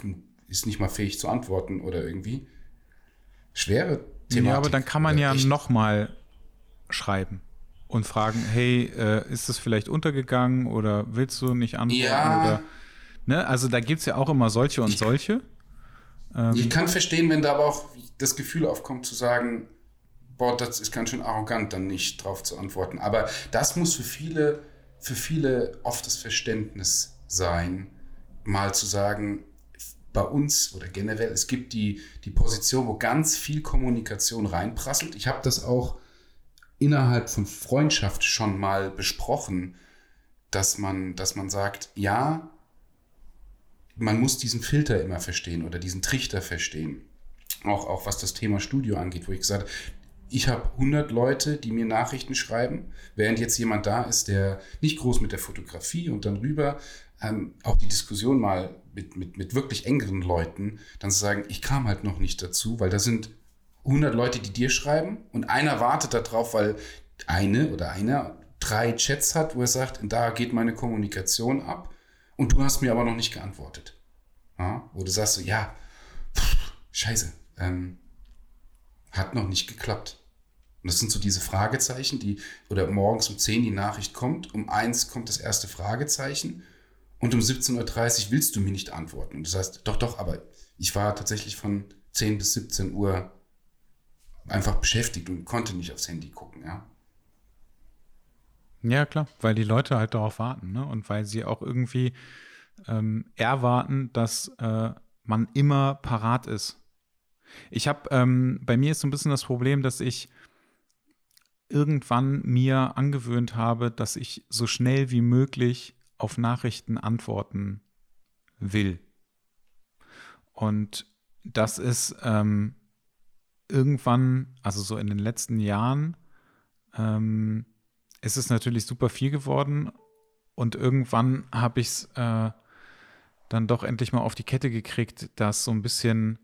ist nicht mal fähig zu antworten oder irgendwie schwere Thematik. Ja, aber dann kann man ja nochmal schreiben und fragen, hey, äh, ist das vielleicht untergegangen oder willst du nicht antworten? Ja. Oder, ne? Also da gibt es ja auch immer solche und ich, solche. Ähm, ich kann verstehen, wenn da aber auch das Gefühl aufkommt zu sagen, boah, das ist ganz schön arrogant, dann nicht drauf zu antworten. Aber das muss für viele, für viele oft das Verständnis sein, mal zu sagen, bei uns oder generell, es gibt die, die Position, wo ganz viel Kommunikation reinprasselt. Ich habe das auch innerhalb von Freundschaft schon mal besprochen, dass man, dass man sagt, ja, man muss diesen Filter immer verstehen oder diesen Trichter verstehen. Auch, auch was das Thema Studio angeht, wo ich gesagt habe, ich habe 100 Leute, die mir Nachrichten schreiben, während jetzt jemand da ist, der nicht groß mit der Fotografie und dann rüber ähm, auch die Diskussion mal mit, mit, mit wirklich engeren Leuten, dann zu sagen, ich kam halt noch nicht dazu, weil da sind 100 Leute, die dir schreiben und einer wartet darauf, weil eine oder einer drei Chats hat, wo er sagt, da geht meine Kommunikation ab und du hast mir aber noch nicht geantwortet. Ja? Wo du sagst so, ja, pff, scheiße, ähm, hat noch nicht geklappt. Und das sind so diese Fragezeichen, die, oder morgens um 10 die Nachricht kommt, um 1 kommt das erste Fragezeichen und um 17.30 Uhr willst du mir nicht antworten. Und das heißt, doch, doch, aber ich war tatsächlich von 10 bis 17 Uhr einfach beschäftigt und konnte nicht aufs Handy gucken, ja. Ja, klar, weil die Leute halt darauf warten, ne? Und weil sie auch irgendwie ähm, erwarten, dass äh, man immer parat ist. Ich habe, ähm, bei mir ist so ein bisschen das Problem, dass ich irgendwann mir angewöhnt habe, dass ich so schnell wie möglich auf Nachrichten antworten will. Und das ist ähm, irgendwann, also so in den letzten Jahren, ähm, ist es natürlich super viel geworden. Und irgendwann habe ich es äh, dann doch endlich mal auf die Kette gekriegt, das so ein bisschen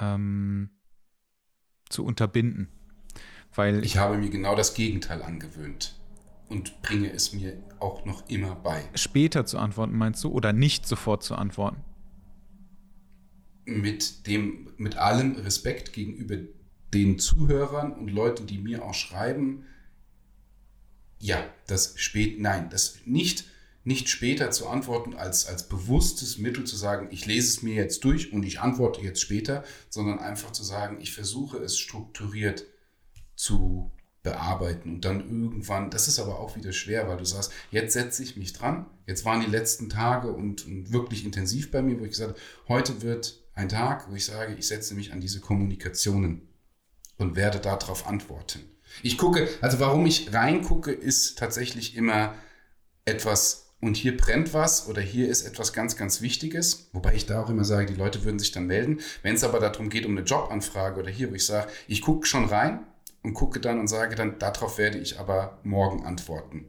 ähm, zu unterbinden. Weil ich habe mir genau das Gegenteil angewöhnt und bringe es mir auch noch immer bei. Später zu antworten, meinst du, oder nicht sofort zu antworten? Mit dem, mit allem Respekt gegenüber den Zuhörern und Leuten, die mir auch schreiben, ja, das spät, nein, das nicht, nicht später zu antworten als, als bewusstes Mittel zu sagen, ich lese es mir jetzt durch und ich antworte jetzt später, sondern einfach zu sagen, ich versuche es strukturiert zu bearbeiten und dann irgendwann, das ist aber auch wieder schwer, weil du sagst, jetzt setze ich mich dran. Jetzt waren die letzten Tage und, und wirklich intensiv bei mir, wo ich gesagt habe, heute wird ein Tag, wo ich sage, ich setze mich an diese Kommunikationen und werde darauf antworten. Ich gucke, also warum ich reingucke, ist tatsächlich immer etwas und hier brennt was oder hier ist etwas ganz, ganz Wichtiges, wobei ich da auch immer sage, die Leute würden sich dann melden. Wenn es aber darum geht, um eine Jobanfrage oder hier, wo ich sage, ich gucke schon rein und gucke dann und sage dann, darauf werde ich aber morgen antworten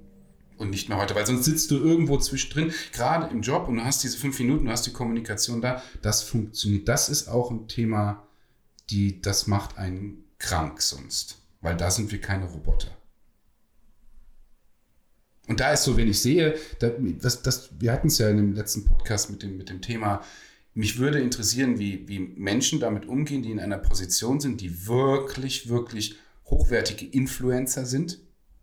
und nicht mehr heute, weil sonst sitzt du irgendwo zwischendrin, gerade im Job und du hast diese fünf Minuten, du hast die Kommunikation da, das funktioniert. Das ist auch ein Thema, die, das macht einen krank sonst, weil da sind wir keine Roboter. Und da ist so, wenn ich sehe, das, das, wir hatten es ja in dem letzten Podcast mit dem, mit dem Thema, mich würde interessieren, wie, wie Menschen damit umgehen, die in einer Position sind, die wirklich, wirklich hochwertige Influencer sind,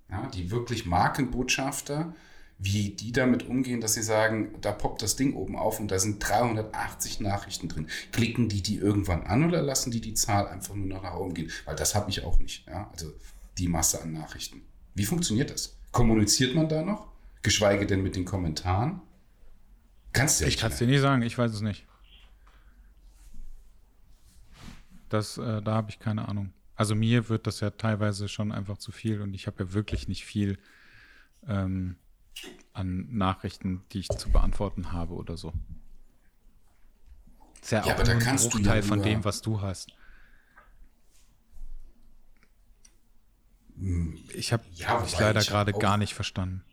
ja, die wirklich Markenbotschafter, wie die damit umgehen, dass sie sagen, da poppt das Ding oben auf und da sind 380 Nachrichten drin. Klicken die die irgendwann an oder lassen die die Zahl einfach nur noch nach oben gehen? Weil das habe ich auch nicht. Ja? Also die Masse an Nachrichten. Wie funktioniert das? Kommuniziert man da noch? Geschweige denn mit den Kommentaren? Kannst du ja Ich kann es dir nicht sagen, ich weiß es nicht. Das, äh, da habe ich keine Ahnung. Also mir wird das ja teilweise schon einfach zu viel und ich habe ja wirklich nicht viel ähm, an Nachrichten, die ich zu beantworten habe oder so. ist ja, ja auch aber ein Bruchteil ja von dem, was du hast. Ich habe ja, ich leider gerade gar nicht verstanden.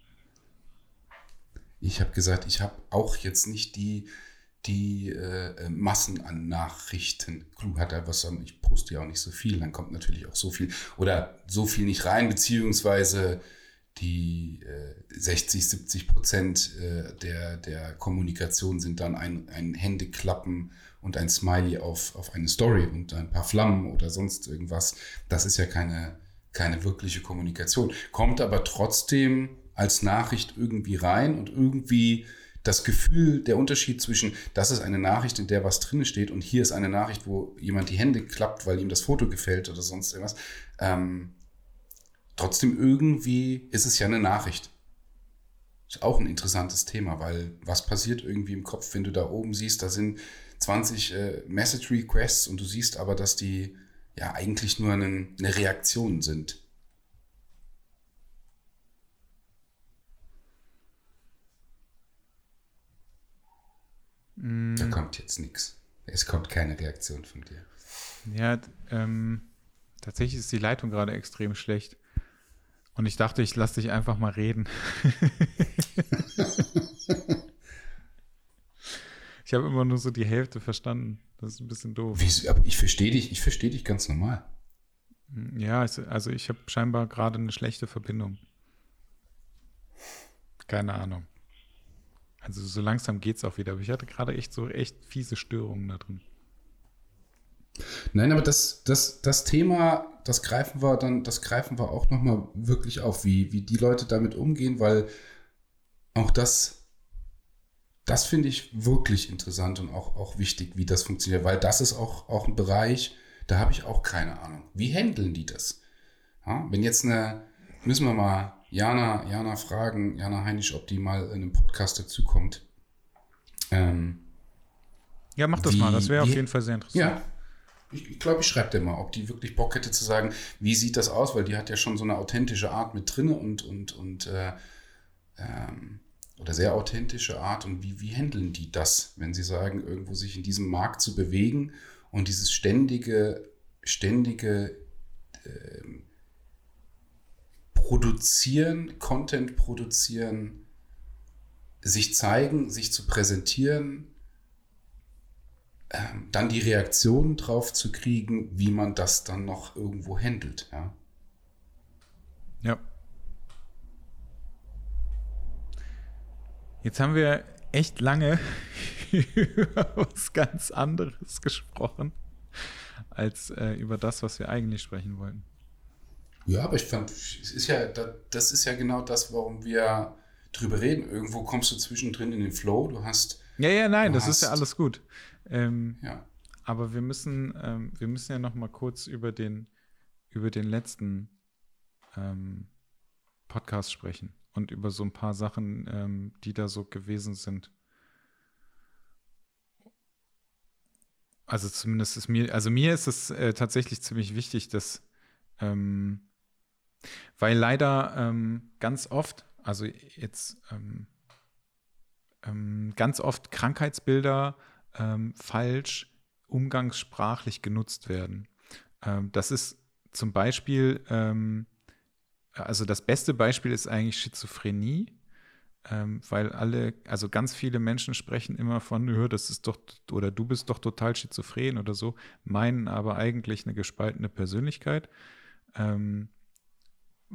Ich habe gesagt, ich habe auch jetzt nicht die, die äh, Massen an Nachrichten. Klug hat da was, ich poste ja auch nicht so viel, dann kommt natürlich auch so viel oder so viel nicht rein, beziehungsweise die äh, 60, 70 Prozent äh, der, der Kommunikation sind dann ein, ein Händeklappen und ein Smiley auf, auf eine Story und ein paar Flammen oder sonst irgendwas. Das ist ja keine, keine wirkliche Kommunikation. Kommt aber trotzdem als Nachricht irgendwie rein und irgendwie das Gefühl, der Unterschied zwischen, das ist eine Nachricht, in der was drin steht und hier ist eine Nachricht, wo jemand die Hände klappt, weil ihm das Foto gefällt oder sonst irgendwas. Ähm, trotzdem irgendwie ist es ja eine Nachricht. Ist auch ein interessantes Thema, weil was passiert irgendwie im Kopf, wenn du da oben siehst, da sind 20 äh, Message Requests und du siehst aber, dass die ja eigentlich nur eine, eine Reaktion sind. Mm. Da kommt jetzt nichts. Es kommt keine Reaktion von dir. Ja, ähm, tatsächlich ist die Leitung gerade extrem schlecht. Und ich dachte, ich lasse dich einfach mal reden. ich habe immer nur so die Hälfte verstanden. Das ist ein bisschen doof. Wieso? Aber ich verstehe dich, ich verstehe dich ganz normal. Ja, also ich habe scheinbar gerade eine schlechte Verbindung. Keine Ahnung. Also so langsam geht es auch wieder. Aber ich hatte gerade echt so echt fiese Störungen da drin. Nein, aber das, das, das Thema, das greifen wir dann, das greifen wir auch nochmal wirklich auf, wie, wie die Leute damit umgehen, weil auch das, das finde ich wirklich interessant und auch, auch wichtig, wie das funktioniert, weil das ist auch, auch ein Bereich, da habe ich auch keine Ahnung. Wie handeln die das? Ja, wenn jetzt eine, müssen wir mal Jana, Jana fragen, Jana Heinisch, ob die mal in einem Podcast dazukommt. Ähm, ja, mach das wie, mal, das wäre auf jeden Fall sehr interessant. Ja, ich, glaube, ich schreibe dir mal, ob die wirklich Bock hätte zu sagen, wie sieht das aus, weil die hat ja schon so eine authentische Art mit drinne und, und, und äh, ähm, oder sehr authentische Art und wie, wie handeln die das, wenn sie sagen, irgendwo sich in diesem Markt zu bewegen und dieses ständige, ständige äh, produzieren, Content produzieren, sich zeigen, sich zu präsentieren, ähm, dann die Reaktion drauf zu kriegen, wie man das dann noch irgendwo handelt. Ja. Jetzt haben wir echt lange über was ganz anderes gesprochen, als äh, über das, was wir eigentlich sprechen wollten. Ja, aber ich fand, es ist ja, das ist ja genau das, warum wir drüber reden. Irgendwo kommst du zwischendrin in den Flow, du hast. Ja, ja, nein, das hast, ist ja alles gut. Ähm, ja. Aber wir müssen, ähm, wir müssen ja noch mal kurz über den, über den letzten ähm, Podcast sprechen und über so ein paar Sachen, ähm, die da so gewesen sind. Also zumindest ist mir, also mir ist es äh, tatsächlich ziemlich wichtig, dass ähm, weil leider ähm, ganz oft, also jetzt ähm, ähm, ganz oft Krankheitsbilder ähm, falsch umgangssprachlich genutzt werden. Das ist zum Beispiel, also das beste Beispiel ist eigentlich Schizophrenie, ähm, weil alle, also ganz viele Menschen sprechen immer von, das ist doch, oder du bist doch total schizophren oder so, meinen aber eigentlich eine gespaltene Persönlichkeit. Ähm,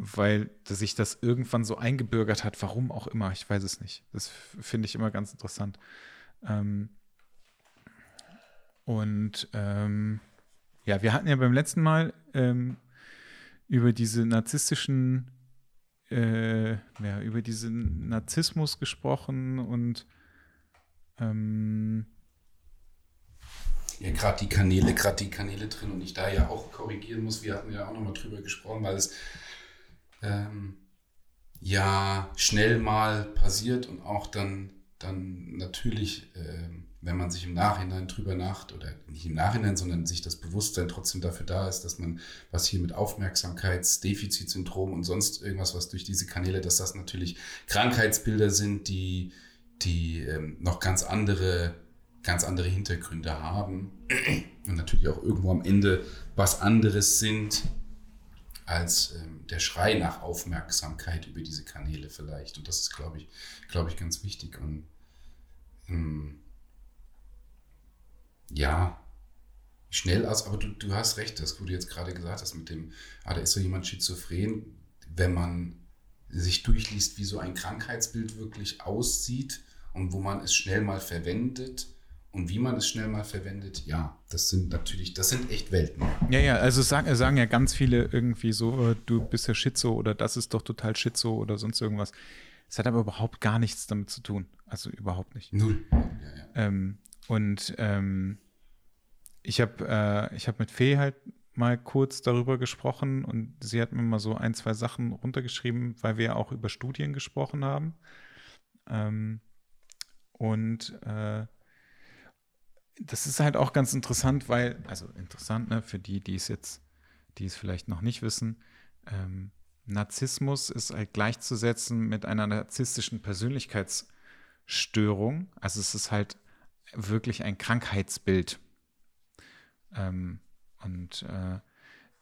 weil sich das irgendwann so eingebürgert hat, warum auch immer, ich weiß es nicht. Das finde ich immer ganz interessant. Ähm, und ähm, ja, wir hatten ja beim letzten Mal ähm, über diese narzisstischen, äh, ja, über diesen Narzissmus gesprochen und ähm, ja, gerade die Kanäle, gerade die Kanäle drin und ich da ja auch korrigieren muss. Wir hatten ja auch nochmal drüber gesprochen, weil es ähm, ja schnell mal passiert und auch dann, dann natürlich, ähm, wenn man sich im Nachhinein drüber nacht oder nicht im Nachhinein, sondern sich das Bewusstsein trotzdem dafür da ist, dass man was hier mit Aufmerksamkeitsdefizitsyndrom und sonst irgendwas, was durch diese Kanäle, dass das natürlich Krankheitsbilder sind, die, die ähm, noch ganz andere, ganz andere Hintergründe haben und natürlich auch irgendwo am Ende was anderes sind als ähm, der Schrei nach Aufmerksamkeit über diese Kanäle vielleicht. Und das ist, glaube ich, glaube ich, ganz wichtig. Und ähm, ja, schnell aus, aber du, du hast recht, das, wo du jetzt gerade gesagt hast, mit dem, ah, da ist so jemand schizophren, wenn man sich durchliest, wie so ein Krankheitsbild wirklich aussieht und wo man es schnell mal verwendet, und wie man es schnell mal verwendet, ja, das sind natürlich, das sind echt Welten. Ja, ja, also sagen, sagen ja ganz viele irgendwie so, äh, du bist ja Schizo oder das ist doch total Schizo oder sonst irgendwas. Es hat aber überhaupt gar nichts damit zu tun. Also überhaupt nicht. Null. Ja, ja. Ähm, und ähm, ich habe äh, hab mit Fee halt mal kurz darüber gesprochen und sie hat mir mal so ein, zwei Sachen runtergeschrieben, weil wir ja auch über Studien gesprochen haben. Ähm, und äh, das ist halt auch ganz interessant, weil, also interessant, ne, für die, die es jetzt, die es vielleicht noch nicht wissen, ähm, Narzissmus ist halt gleichzusetzen mit einer narzisstischen Persönlichkeitsstörung. Also es ist halt wirklich ein Krankheitsbild. Ähm, und äh,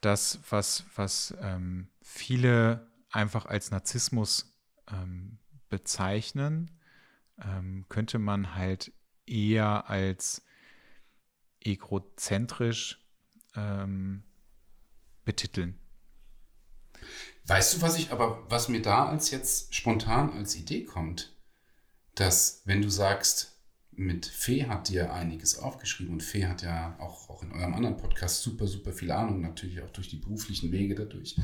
das, was, was ähm, viele einfach als Narzissmus ähm, bezeichnen, ähm, könnte man halt eher als egozentrisch ähm, betiteln. Weißt du, was ich aber, was mir da als jetzt spontan als Idee kommt, dass wenn du sagst, mit Fee hat dir einiges aufgeschrieben und Fee hat ja auch, auch in eurem anderen Podcast super, super viel Ahnung, natürlich auch durch die beruflichen Wege dadurch.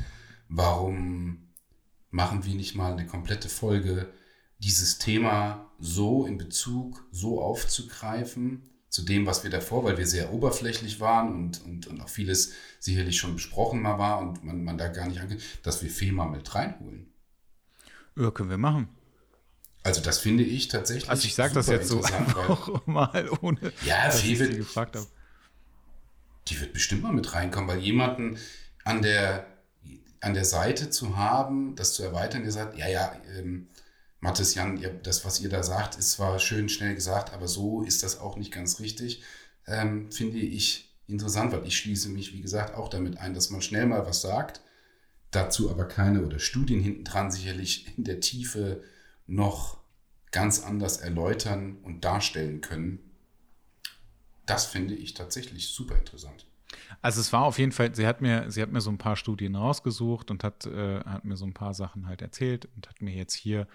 Warum machen wir nicht mal eine komplette Folge, dieses Thema so in Bezug so aufzugreifen, zu dem, was wir davor, weil wir sehr oberflächlich waren und, und, und auch vieles sicherlich schon besprochen mal war und man, man da gar nicht angeht, dass wir FEMA mit reinholen. Ja, können wir machen. Also das finde ich tatsächlich. Also ich sage das jetzt so einfach mal ohne, ja, dass ich wird, gefragt habe. Die wird bestimmt mal mit reinkommen, weil jemanden an der an der Seite zu haben, das zu erweitern, ihr sagt, ja, ja, ähm, Mathis, Jan, ihr, das, was ihr da sagt, ist zwar schön schnell gesagt, aber so ist das auch nicht ganz richtig. Ähm, finde ich interessant, weil ich schließe mich, wie gesagt, auch damit ein, dass man schnell mal was sagt, dazu aber keine oder Studien hinten dran sicherlich in der Tiefe noch ganz anders erläutern und darstellen können. Das finde ich tatsächlich super interessant. Also es war auf jeden Fall, sie hat mir, sie hat mir so ein paar Studien rausgesucht und hat, äh, hat mir so ein paar Sachen halt erzählt und hat mir jetzt hier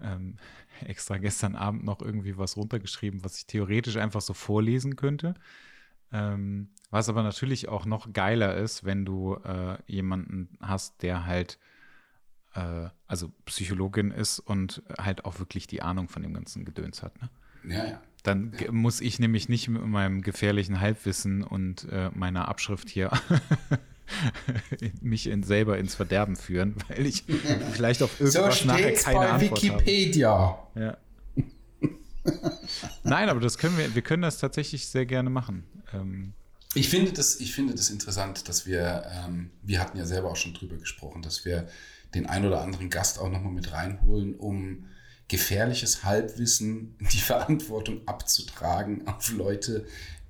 ähm, extra gestern Abend noch irgendwie was runtergeschrieben, was ich theoretisch einfach so vorlesen könnte. Ähm, was aber natürlich auch noch geiler ist, wenn du äh, jemanden hast, der halt, äh, also Psychologin ist und halt auch wirklich die Ahnung von dem ganzen Gedöns hat. Ne? Ja, ja. Dann ja. muss ich nämlich nicht mit meinem gefährlichen Halbwissen und äh, meiner Abschrift hier mich in, selber ins Verderben führen, weil ich vielleicht auf irgendwas so nachher keine bei Antwort Wikipedia. habe. Ja. Nein, aber das können wir, wir können das tatsächlich sehr gerne machen. Ähm, ich finde das, ich finde das interessant, dass wir, ähm, wir hatten ja selber auch schon drüber gesprochen, dass wir den ein oder anderen Gast auch nochmal mit reinholen, um gefährliches Halbwissen die Verantwortung abzutragen auf Leute,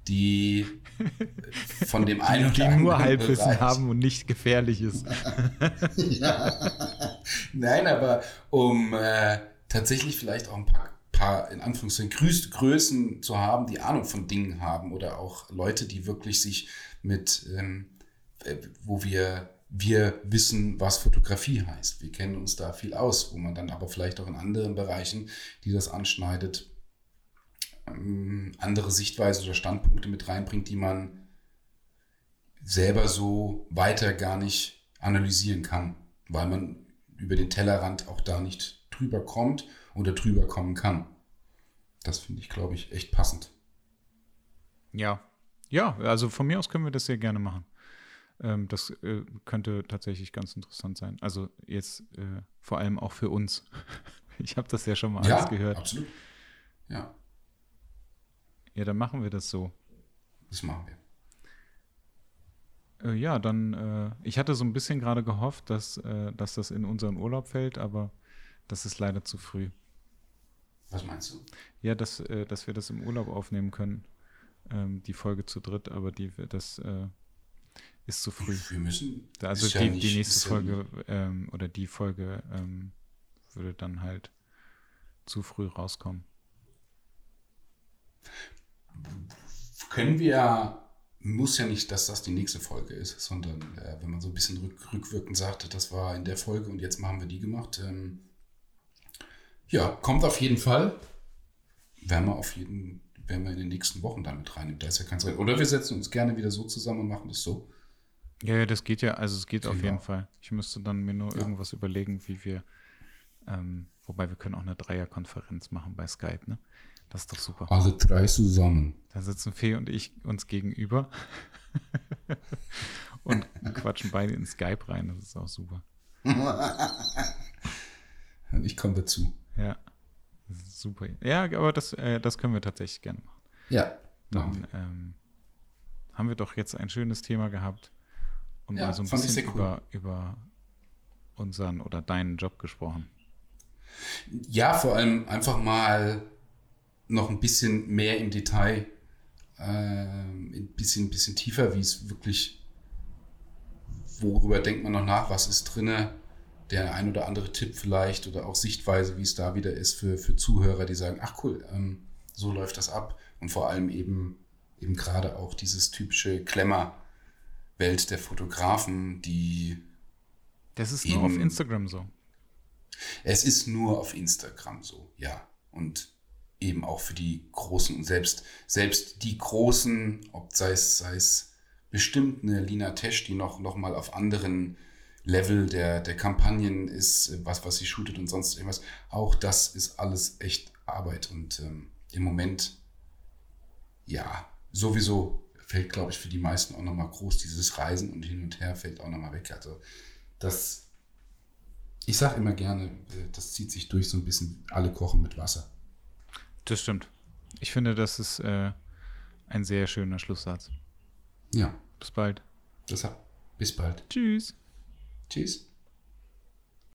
die von dem einen die, die nur Halbwissen Bereich. haben und nicht gefährlich ist. ja. Nein, aber um äh, tatsächlich vielleicht auch ein paar, paar in Anführungszeichen Grüß Größen zu haben, die Ahnung von Dingen haben oder auch Leute, die wirklich sich mit, ähm, äh, wo wir wir wissen, was Fotografie heißt. Wir kennen uns da viel aus, wo man dann aber vielleicht auch in anderen Bereichen, die das anschneidet, ähm, andere Sichtweisen oder Standpunkte mit reinbringt, die man selber so weiter gar nicht analysieren kann, weil man über den Tellerrand auch da nicht drüber kommt oder drüber kommen kann. Das finde ich, glaube ich, echt passend. Ja, ja, also von mir aus können wir das sehr gerne machen. Ähm, das äh, könnte tatsächlich ganz interessant sein. Also jetzt äh, vor allem auch für uns. ich habe das ja schon mal ja, alles gehört. Absolut. Ja. Ja, dann machen wir das so. Das machen wir. Äh, ja, dann, äh, ich hatte so ein bisschen gerade gehofft, dass, äh, dass das in unseren Urlaub fällt, aber das ist leider zu früh. Was meinst du? Ja, dass, äh, dass wir das im Urlaub aufnehmen können, ähm, die Folge zu dritt, aber die, das ist zu früh. Wir müssen. Also die, ja nicht, die nächste Folge ähm, oder die Folge ähm, würde dann halt zu früh rauskommen. Können wir, muss ja nicht, dass das die nächste Folge ist, sondern äh, wenn man so ein bisschen rück, rückwirkend sagte, das war in der Folge und jetzt haben wir die gemacht. Ähm, ja, kommt auf jeden Fall. Werden wir auf jeden werden wir in den nächsten Wochen damit reinnehmen. Da ist ja kein Zeit. Oder wir setzen uns gerne wieder so zusammen und machen das so. Ja, ja, das geht ja, also es geht genau. auf jeden Fall. Ich müsste dann mir nur ja. irgendwas überlegen, wie wir, ähm, wobei wir können auch eine Dreierkonferenz machen bei Skype, ne? Das ist doch super. Alle drei zusammen. Da sitzen Fee und ich uns gegenüber und quatschen beide in Skype rein. Das ist auch super. ich komme dazu. Ja, super. Ja, aber das, äh, das können wir tatsächlich gerne machen. Ja. Dann ähm, haben wir doch jetzt ein schönes Thema gehabt und ja, mal so ein bisschen cool. über, über unseren oder deinen Job gesprochen. Ja, vor allem einfach mal noch ein bisschen mehr im Detail, äh, ein bisschen, ein bisschen tiefer, wie es wirklich, worüber denkt man noch nach, was ist drinne, der ein oder andere Tipp vielleicht oder auch Sichtweise, wie es da wieder ist für, für Zuhörer, die sagen, ach cool, ähm, so läuft das ab und vor allem eben, eben gerade auch dieses typische Klemmer, Welt der Fotografen, die. Das ist nur auf Instagram so. Es ist nur auf Instagram so, ja. Und eben auch für die Großen und selbst, selbst die Großen, ob sei es, sei es bestimmt eine Lina Tesch, die noch, noch mal auf anderen Level der, der Kampagnen ist, was, was sie shootet und sonst irgendwas, auch das ist alles echt Arbeit und ähm, im Moment, ja, sowieso fällt, glaube ich, für die meisten auch nochmal groß. Dieses Reisen und hin und her fällt auch nochmal weg. Also das, ich sage immer gerne, äh, das zieht sich durch so ein bisschen, alle kochen mit Wasser. Das stimmt. Ich finde, das ist äh, ein sehr schöner Schlusssatz. Ja. Bis bald. Deshalb, bis bald. Tschüss. Tschüss.